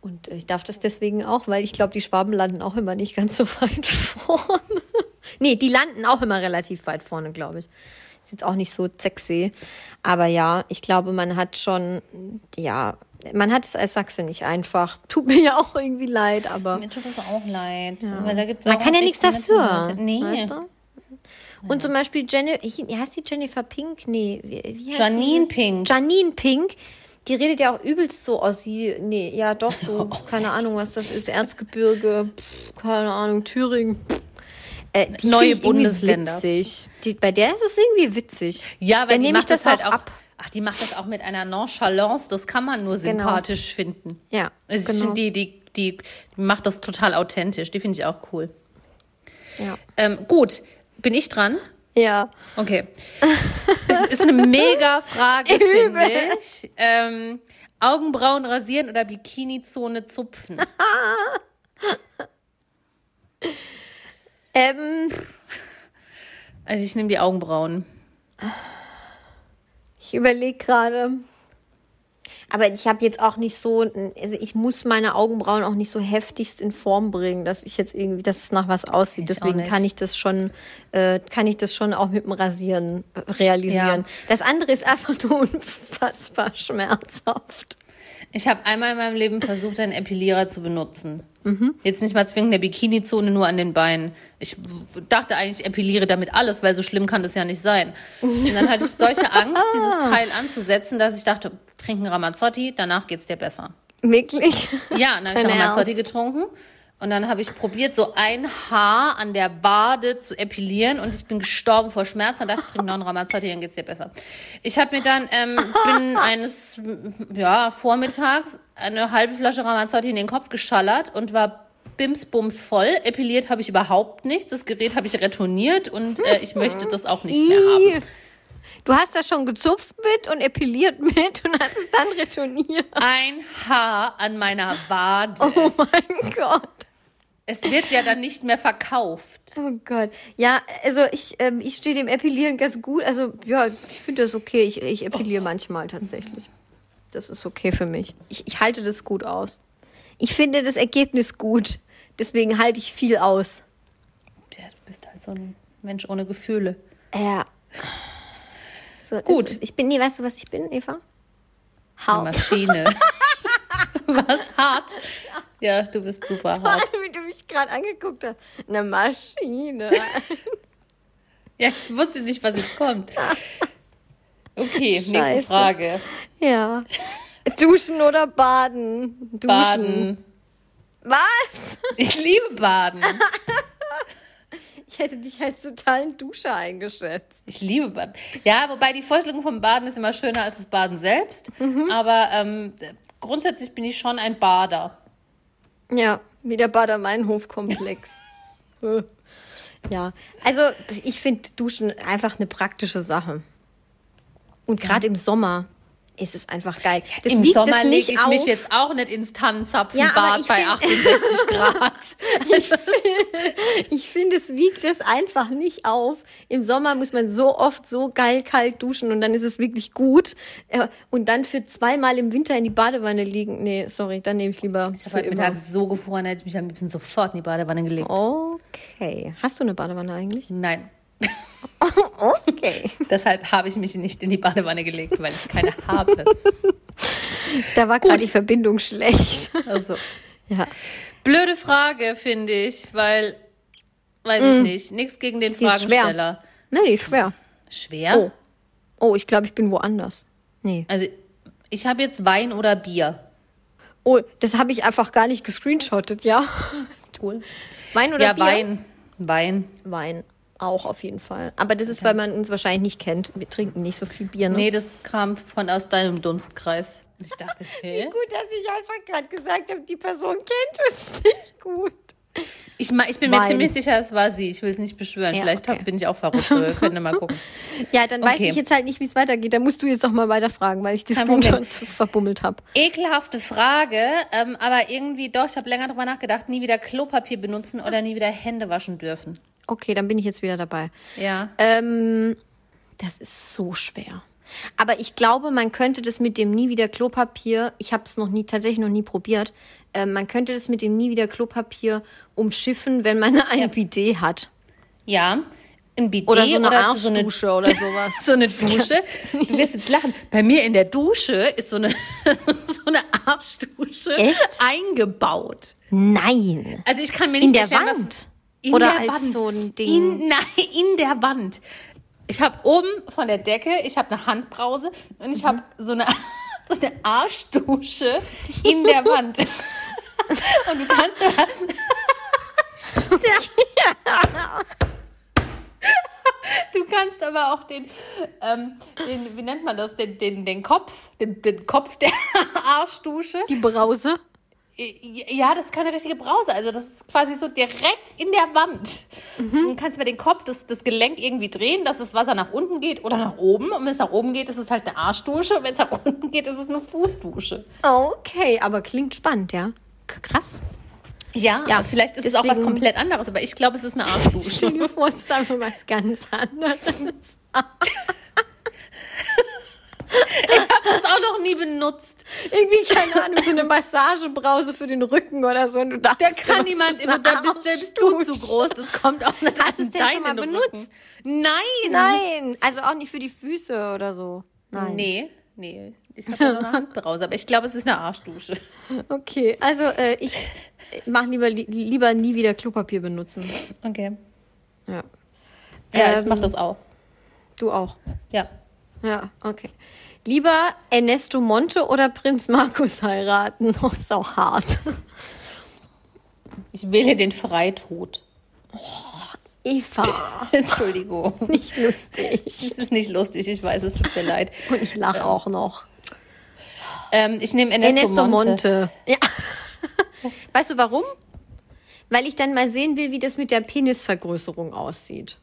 B: Und äh, ich darf das deswegen auch, weil ich glaube, die Schwaben landen auch immer nicht ganz so weit vorne. nee, die landen auch immer relativ weit vorne, glaube ich. Ist jetzt auch nicht so sexy. Aber ja, ich glaube, man hat schon, ja, man hat es als Sachse nicht einfach. Tut mir ja auch irgendwie leid, aber.
C: Mir tut das auch leid. Weil da gibt's
B: Man kann ja nichts dafür.
C: Leute. Nee.
B: Weißt du? Und zum Beispiel Jenny, heißt die Jennifer Pink? Nee, wie, wie heißt
C: Janine
B: die?
C: Pink.
B: Janine Pink. Die redet ja auch übelst so aus sie. Nee, ja doch so. keine Ahnung, was das ist. Erzgebirge, pff, keine Ahnung, Thüringen. Äh, die
C: Neue
B: find
C: Bundesländer.
B: Witzig. Die, bei der ist es irgendwie witzig.
C: Ja, weil
B: Dann
C: die
B: nehme ich
C: macht
B: das
C: das halt
B: auch ab.
C: Ach, die macht das auch mit einer Nonchalance, das kann man nur
B: Genau.
C: sympathisch finden.
B: Ja,
C: Also
B: genau.
C: finde, die, die, die, die macht das total authentisch, die finde ich auch cool.
B: Ja.
C: Ähm, gut, bin ich dran?
B: Ja.
C: Okay. Es ist eine mega Frage, finde ich. Ähm, Augenbrauen rasieren oder Bikini-Zone zupfen?
B: Ähm,
C: Also ich nehme die Augenbrauen.
B: ich überlege gerade. Aber ich habe jetzt auch nicht so, also ich muss meine Augenbrauen auch nicht so heftigst in Form bringen, dass ich jetzt irgendwie, dass es nach was aussieht.
C: Ich
B: Deswegen kann ich das schon, äh, kann ich das schon auch mit dem Rasieren realisieren.
C: Ja.
B: Das andere ist einfach nur unfassbar schmerzhaft.
C: Ich habe einmal in meinem Leben versucht, einen Epilierer zu benutzen. Jetzt nicht mal zwingend der Bikini-Zone, nur an den Beinen. Ich dachte eigentlich, ich epiliere damit alles, weil so schlimm kann das ja nicht sein. Und dann hatte ich solche Angst, dieses Teil anzusetzen, dass ich dachte, trink einen Ramazzotti, danach geht's dir besser.
B: Wirklich?
C: Ja, dann habe ich Ramazzotti getrunken. Und dann habe ich probiert, so ein Haar an der Bade zu epilieren und ich bin gestorben vor Schmerz. Dann dachte ich, trinke noch einen Ramazzotti, dann geht's dir besser. Ich habe mir dann, ähm, bin eines, ja, vormittags eine halbe Flasche Ramazzotti in den Kopf geschallert und war bimsbums voll. Epiliert habe ich überhaupt nichts. Das Gerät habe ich retourniert und äh, ich möchte das auch nicht mehr haben.
B: Du hast das schon gezupft mit und epiliert mit und hast es dann retourniert.
C: Ein Haar an meiner Wade.
B: Oh mein Gott.
C: Es wird ja dann nicht mehr verkauft.
B: Oh Gott. Ja, also ich, ähm, ich stehe dem Epilieren ganz gut. Also ja, ich finde das okay. Ich, ich epiliere manchmal tatsächlich. Das ist okay für mich. Ich, ich halte das gut aus. Ich finde das Ergebnis gut. Deswegen halte ich viel aus.
C: Ja, du bist halt so ein Mensch ohne Gefühle.
B: Ja. So,
C: Gut.
B: Ich bin, nee, weißt du, was ich bin, Eva?
C: Eine
B: Hart.
C: Maschine. Was hart. Ja, du bist super hart.
B: Wie du mich gerade angeguckt hast. Eine Maschine.
C: Ja, ich wusste nicht, was jetzt kommt. Okay, nächste
B: Scheiße.
C: Frage.
B: ja. Duschen oder baden? Duschen.
C: Baden.
B: Was?
C: Ich liebe Baden.
B: Ich hätte dich als totalen Duscher eingeschätzt.
C: Ich liebe Baden. Ja, wobei die Vorstellung vom Baden ist immer schöner als das Baden selbst.
B: Mhm.
C: Aber ähm, grundsätzlich bin ich schon ein Bader.
B: Ja, wie der Bader-Meinhof-Komplex. Ja, also ich finde Duschen einfach eine praktische Sache. Und gerade im Sommer ist es einfach geil. Das
C: Im Sommer lege ich mich
B: auf.
C: jetzt auch nicht ins
B: Ja,
C: Tannenzapfenbad
B: ich
C: bei
B: find-
C: 68 Grad.
B: Ich finde, es wiegt es einfach nicht auf. Im Sommer muss man so oft so geil kalt duschen und dann ist es wirklich gut. Äh, Und dann für zweimal im Winter in die Badewanne liegen. Nee, sorry, dann nehme ich lieber
C: Ich habe heute. Mittag so gefroren, hätte ich mich am liebsten sofort in die Badewanne gelegt.
B: Okay. Hast du eine Badewanne eigentlich?
C: Nein.
B: Okay.
C: Deshalb habe ich mich nicht in die Badewanne gelegt, weil ich keine habe.
B: Da war gerade die Verbindung schlecht.
C: Also,
B: Ja.
C: blöde Frage, finde ich, weil, weiß ich nicht, nichts gegen den
B: Mm. Die.
C: Fragensteller.
B: Nein, die ist schwer.
C: Schwer?
B: Oh. Oh, ich glaube, ich bin woanders. Nee.
C: Also, ich habe jetzt Wein oder Bier.
B: Oh, das habe ich einfach gar nicht gescreenshottet, ja.
C: Cool.
B: Wein oder
C: ja,
B: Bier?
C: Wein. Wein.
B: Wein. Auch auf jeden Fall. Aber das ist, weil man uns wahrscheinlich nicht kennt. Wir trinken nicht so viel Bier. Ne?
C: Nee, das kam von aus deinem Dunstkreis. Und ich dachte, hä?
B: Gut, dass ich einfach gerade gesagt habe, die Person kennt uns nicht gut.
C: Ich, ich bin mir
B: Wein.
C: ziemlich sicher, es war sie. Ich will es nicht beschwören.
B: Ja,
C: Vielleicht
B: okay.
C: hab, bin ich auch verrückt. Wir können mal gucken.
B: Ja, dann weiß
C: Okay.
B: ich jetzt halt nicht, wie es weitergeht. Da musst du jetzt noch mal weiterfragen, weil ich die. Screenshots verbummelt habe.
C: Ekelhafte Frage, ähm, aber irgendwie doch, ich habe länger drüber nachgedacht, nie wieder Klopapier benutzen oder nie wieder Hände waschen dürfen.
B: Okay, dann bin ich jetzt wieder dabei.
C: Ja.
B: Ähm, das ist so schwer. Aber ich glaube, man könnte das mit dem nie wieder Klopapier, ich habe es noch nie, tatsächlich noch nie probiert, ähm, man könnte das mit dem nie wieder Klopapier umschiffen, wenn man ein Bidet hat.
C: Ja. Ein Bidet
B: Oder so eine
C: so eine,
B: oder sowas.
C: so eine Dusche. Du wirst jetzt lachen. Bei mir in der Dusche ist so eine, so eine Arschdusche
B: Echt?
C: eingebaut.
B: Nein.
C: Also ich kann mir nicht
B: In der
C: erklären,
B: Wand?
C: Was, in
B: Oder
C: der
B: als
C: Wand.
B: so ein Ding?
C: In, nein, in der Wand. Ich habe oben von der Decke, ich habe eine Handbrause und ich habe so eine, so eine Arschdusche in der Wand. Und du kannst du kannst kannst aber auch den, ähm, den wie nennt man das, den, den, den Kopf, den, den Kopf der Arschdusche.
B: Die Brause.
C: Ja, das ist keine richtige Brause. Also das ist quasi so direkt in der Wand.
B: Mhm.
C: Du kannst mit dem Kopf das, das Gelenk irgendwie drehen, dass das Wasser nach unten geht oder nach oben. Und wenn es nach oben geht, ist es halt eine Arschdusche. Und wenn es nach unten geht, ist es eine Fußdusche.
B: Okay, aber klingt spannend, ja. K- Krass.
C: Ja,
B: Ja,
C: vielleicht ist es auch was komplett anderes, aber ich glaube, es ist eine Arschdusche.
B: Stell dir vor, es ist einfach was ganz anderes.
C: das auch noch nie benutzt.
B: Irgendwie, keine Ahnung, so eine Massagebrause für den Rücken oder so. Und du
C: Da kann niemand,
B: eine
C: da bist, da bist du zu groß. Das kommt auch nicht
B: Hast du es denn schon mal benutzt?
C: Rücken. Nein.
B: Nein, also auch nicht für die Füße oder so. Nein.
C: Nee, nee. Ich habe eine Handbrause, aber ich glaube, es ist eine Arschdusche.
B: Okay, also äh, ich mache lieber, li lieber nie wieder Klopapier benutzen.
C: Okay.
B: Ja.
C: Ja, ich
B: Ähm,
C: mache das auch.
B: Du auch.
C: Ja.
B: Ja, okay. Lieber Ernesto Monte oder Prinz Markus heiraten? Oh, ist auch hart.
C: Ich wähle den Freitod.
B: Eva,
C: Entschuldigung.
B: nicht lustig.
C: Das ist nicht lustig, ich weiß, es tut mir leid.
B: Und ich lache auch noch.
C: Ähm, ich nehme Ernesto,
B: Ernesto
C: Monte.
B: Monte. Ja. Weißt du warum? Weil ich dann mal sehen will, wie das mit der Penisvergrößerung aussieht.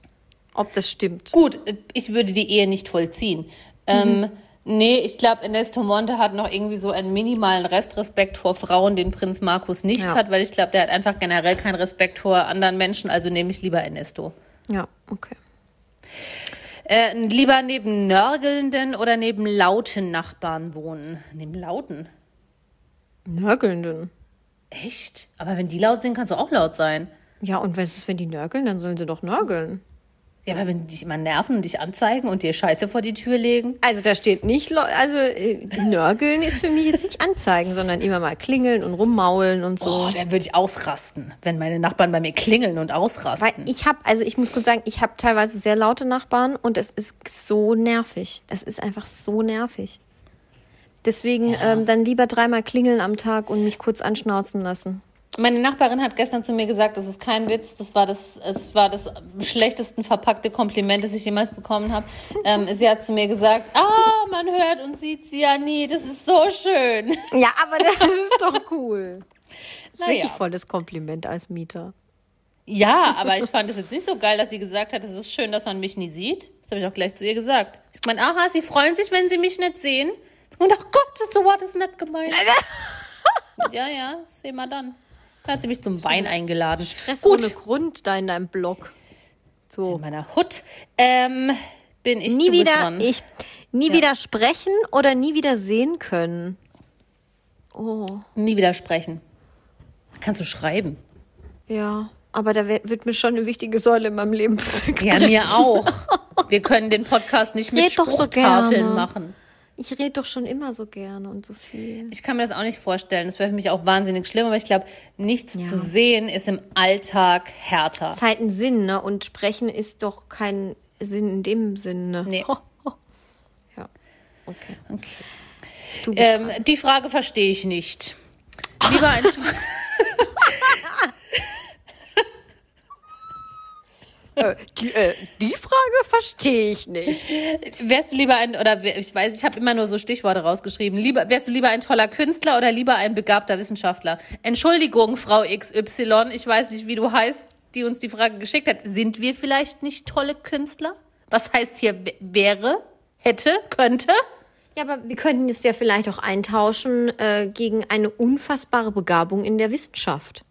B: Ob das stimmt.
C: Gut, äh, ich würde die Ehe nicht vollziehen. Ähm, nee, ich glaube, Ernesto Monte hat noch irgendwie so einen minimalen Restrespekt vor Frauen, den Prinz Markus nicht
B: Ja.
C: hat, weil ich glaube, der hat einfach generell keinen Respekt vor anderen Menschen, also nehme ich lieber Ernesto.
B: Ja, okay.
C: Äh, lieber neben nörgelnden oder neben lauten Nachbarn wohnen? Neben lauten?
B: Nörgelnden.
C: Echt? Aber wenn die laut sind, kannst du auch laut sein.
B: Ja, und was ist, wenn die nörgeln? Dann sollen sie doch nörgeln.
C: Ja, aber wenn die dich immer nerven und dich anzeigen und dir Scheiße vor die Tür legen.
B: Also da steht nicht, also äh, nörgeln ist für mich jetzt nicht anzeigen, sondern immer mal klingeln und rummaulen und so.
C: Oh, dann würde ich ausrasten, wenn meine Nachbarn bei mir klingeln und
B: Weil
C: ausrasten.
B: ich habe, also ich muss kurz sagen, ich habe teilweise sehr laute Nachbarn und es ist so nervig. Das ist einfach so nervig. Deswegen ähm, dann lieber dreimal klingeln am Tag und mich kurz anschnauzen lassen.
C: Meine Nachbarin hat gestern zu mir gesagt, das ist kein Witz, das war das, es war das schlechtesten verpackte Kompliment, das ich jemals bekommen habe. Ähm, sie hat zu mir gesagt, ah, man hört und sieht sie ja nie, das ist so schön.
B: Ja, aber das ist doch cool. Das ist
C: Naja.
B: wirklich voll das Kompliment als Mieter.
C: Ja, aber ich fand es jetzt nicht so geil, dass sie gesagt hat, es ist schön, dass man mich nie sieht. Das habe ich auch gleich zu ihr gesagt. Ich meine, aha, sie freuen sich, wenn sie mich nicht sehen. Und ach Gott, so war das nicht gemeint. ja, ja, sehen wir dann. Da hat sie mich zum Wein eingeladen.
B: Stress
C: Gut,
B: ohne Grund da in deinem Blog. So.
C: in meiner Hut ähm, bin ich
B: nie wieder,
C: dran.
B: ich, nie wieder sprechen oder nie wieder sehen können. Oh,
C: Nie widersprechen. Kannst du schreiben?
B: ja. Aber da wird, mir schon eine wichtige Säule in meinem Leben
C: Ja, mir auch. Wir können den Podcast nicht mit
B: so
C: Spruchtafeln
B: gerne.
C: machen.
B: Ich rede doch schon immer so gerne und so viel.
C: Ich kann mir das auch nicht vorstellen. Das wäre für mich auch wahnsinnig schlimm, aber ich glaube, nichts
B: Ja.
C: zu sehen ist im Alltag härter.
B: Es ist halt ein Sinn, ne? Und sprechen ist doch kein Sinn in dem Sinne.
C: Nee.
B: Ja. Okay.
C: Okay.
B: Du bist
C: Ähm, die Frage verstehe ich nicht. Lieber ein
B: Äh, die, äh, die Frage verstehe ich nicht.
C: wärst du lieber ein oder ich weiß, ich habe immer nur so Stichworte rausgeschrieben. Lieber wärst du lieber ein toller Künstler oder lieber ein begabter Wissenschaftler? Entschuldigung, Frau XY, ich weiß nicht, wie du heißt, die uns die Frage geschickt hat. Sind wir vielleicht nicht tolle Künstler? Was heißt hier wäre, hätte, könnte?
B: Ja, aber wir könnten es ja vielleicht auch eintauschen äh, gegen eine unfassbare Begabung in der Wissenschaft.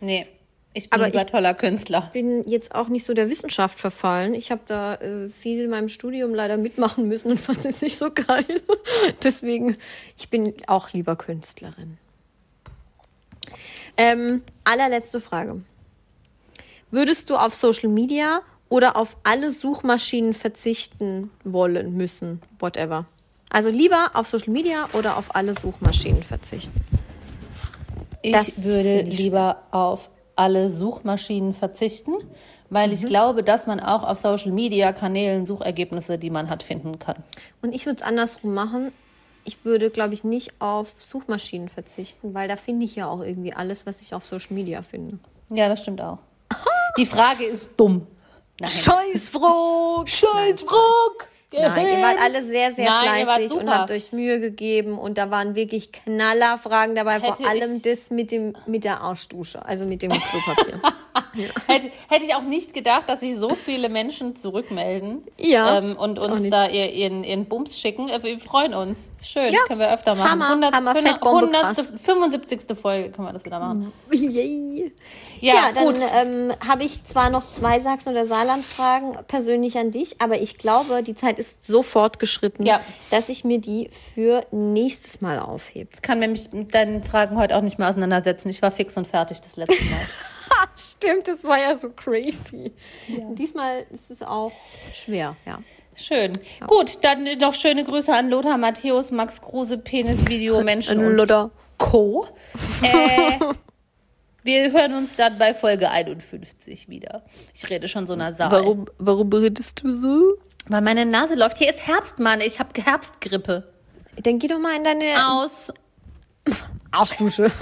C: Nee, ich bin
B: Aber
C: lieber
B: ich-
C: toller Künstler.
B: bin jetzt auch nicht so der Wissenschaft verfallen. Ich habe da äh, viel in meinem Studium leider mitmachen müssen und fand es nicht so geil. Deswegen, ich bin auch lieber Künstlerin. Ähm, allerletzte Frage. Würdest du auf Social Media oder auf alle Suchmaschinen verzichten wollen, müssen, whatever? Also lieber auf Social Media oder auf alle Suchmaschinen verzichten?
C: Ich
B: Das
C: würde
B: ich
C: lieber auf alle Suchmaschinen verzichten, weil
B: Mhm.
C: ich glaube, dass man auch auf Social Media Kanälen Suchergebnisse, die man hat, finden kann.
B: Und ich würde es andersrum machen. Ich würde, glaube ich, nicht auf Suchmaschinen verzichten, weil da finde ich ja auch irgendwie alles, was ich auf Social Media finde.
C: Ja, das stimmt auch. Die Frage ist dumm.
B: Scheißfrock!
C: Scheißfrock!
B: Nein, ihr wart alle sehr, sehr
C: Nein,
B: fleißig und habt euch Mühe gegeben und da waren wirklich Knallerfragen dabei,
C: Hätte
B: vor allem das mit dem mit der Arschdusche, also mit dem Klopapier.
C: Hätte, hätte ich auch nicht gedacht, dass sich so viele Menschen zurückmelden
B: Ja,
C: ähm, und uns da ihr, ihren, ihren Bums schicken. Äh, Wir freuen uns. Schön,
B: Ja,
C: können wir öfter machen.
B: Hammer,
C: 100,
B: Hammer,
C: können wir-
B: Fettbombe,
C: 100,
B: krass.
C: 75. Folge können wir das wieder machen.
B: Yay.
C: Ja,
B: Ja, dann ähm, habe ich zwar noch zwei Sachsen- oder Saarland-Fragen persönlich an dich, aber ich glaube, die Zeit ist so fortgeschritten,
C: Ja.
B: dass ich mir die für nächstes Mal aufhebe.
C: Ich kann mich mit deinen Fragen heute auch nicht mehr auseinandersetzen. Ich war fix und fertig das letzte Mal.
B: Stimmt, das war ja so crazy. Diesmal ist es auch schwer, ja.
C: Schön. Gut, dann noch schöne Grüße an Lothar Matthäus, Max Kruse, Penis, Video, Menschen und
B: Lodder.
C: Co. Äh, wir hören uns dann bei Folge 51 wieder. Ich rede schon so einer Saal.
B: Warum, warum redest du so?
C: Weil meine Nase läuft. Hier ist Herbst, Mann. Ich habe Herbstgrippe.
B: Dann geh doch mal in deine
C: Aus.
B: Arschdusche.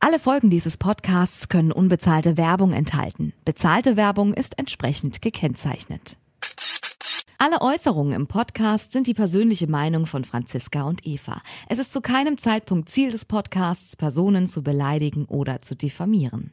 D: Alle Folgen dieses Podcasts können unbezahlte Werbung enthalten. Bezahlte Werbung ist entsprechend gekennzeichnet. Alle Äußerungen im Podcast sind die persönliche Meinung von Franziska und Eva. Es ist zu keinem Zeitpunkt Ziel des Podcasts, Personen zu beleidigen oder zu diffamieren.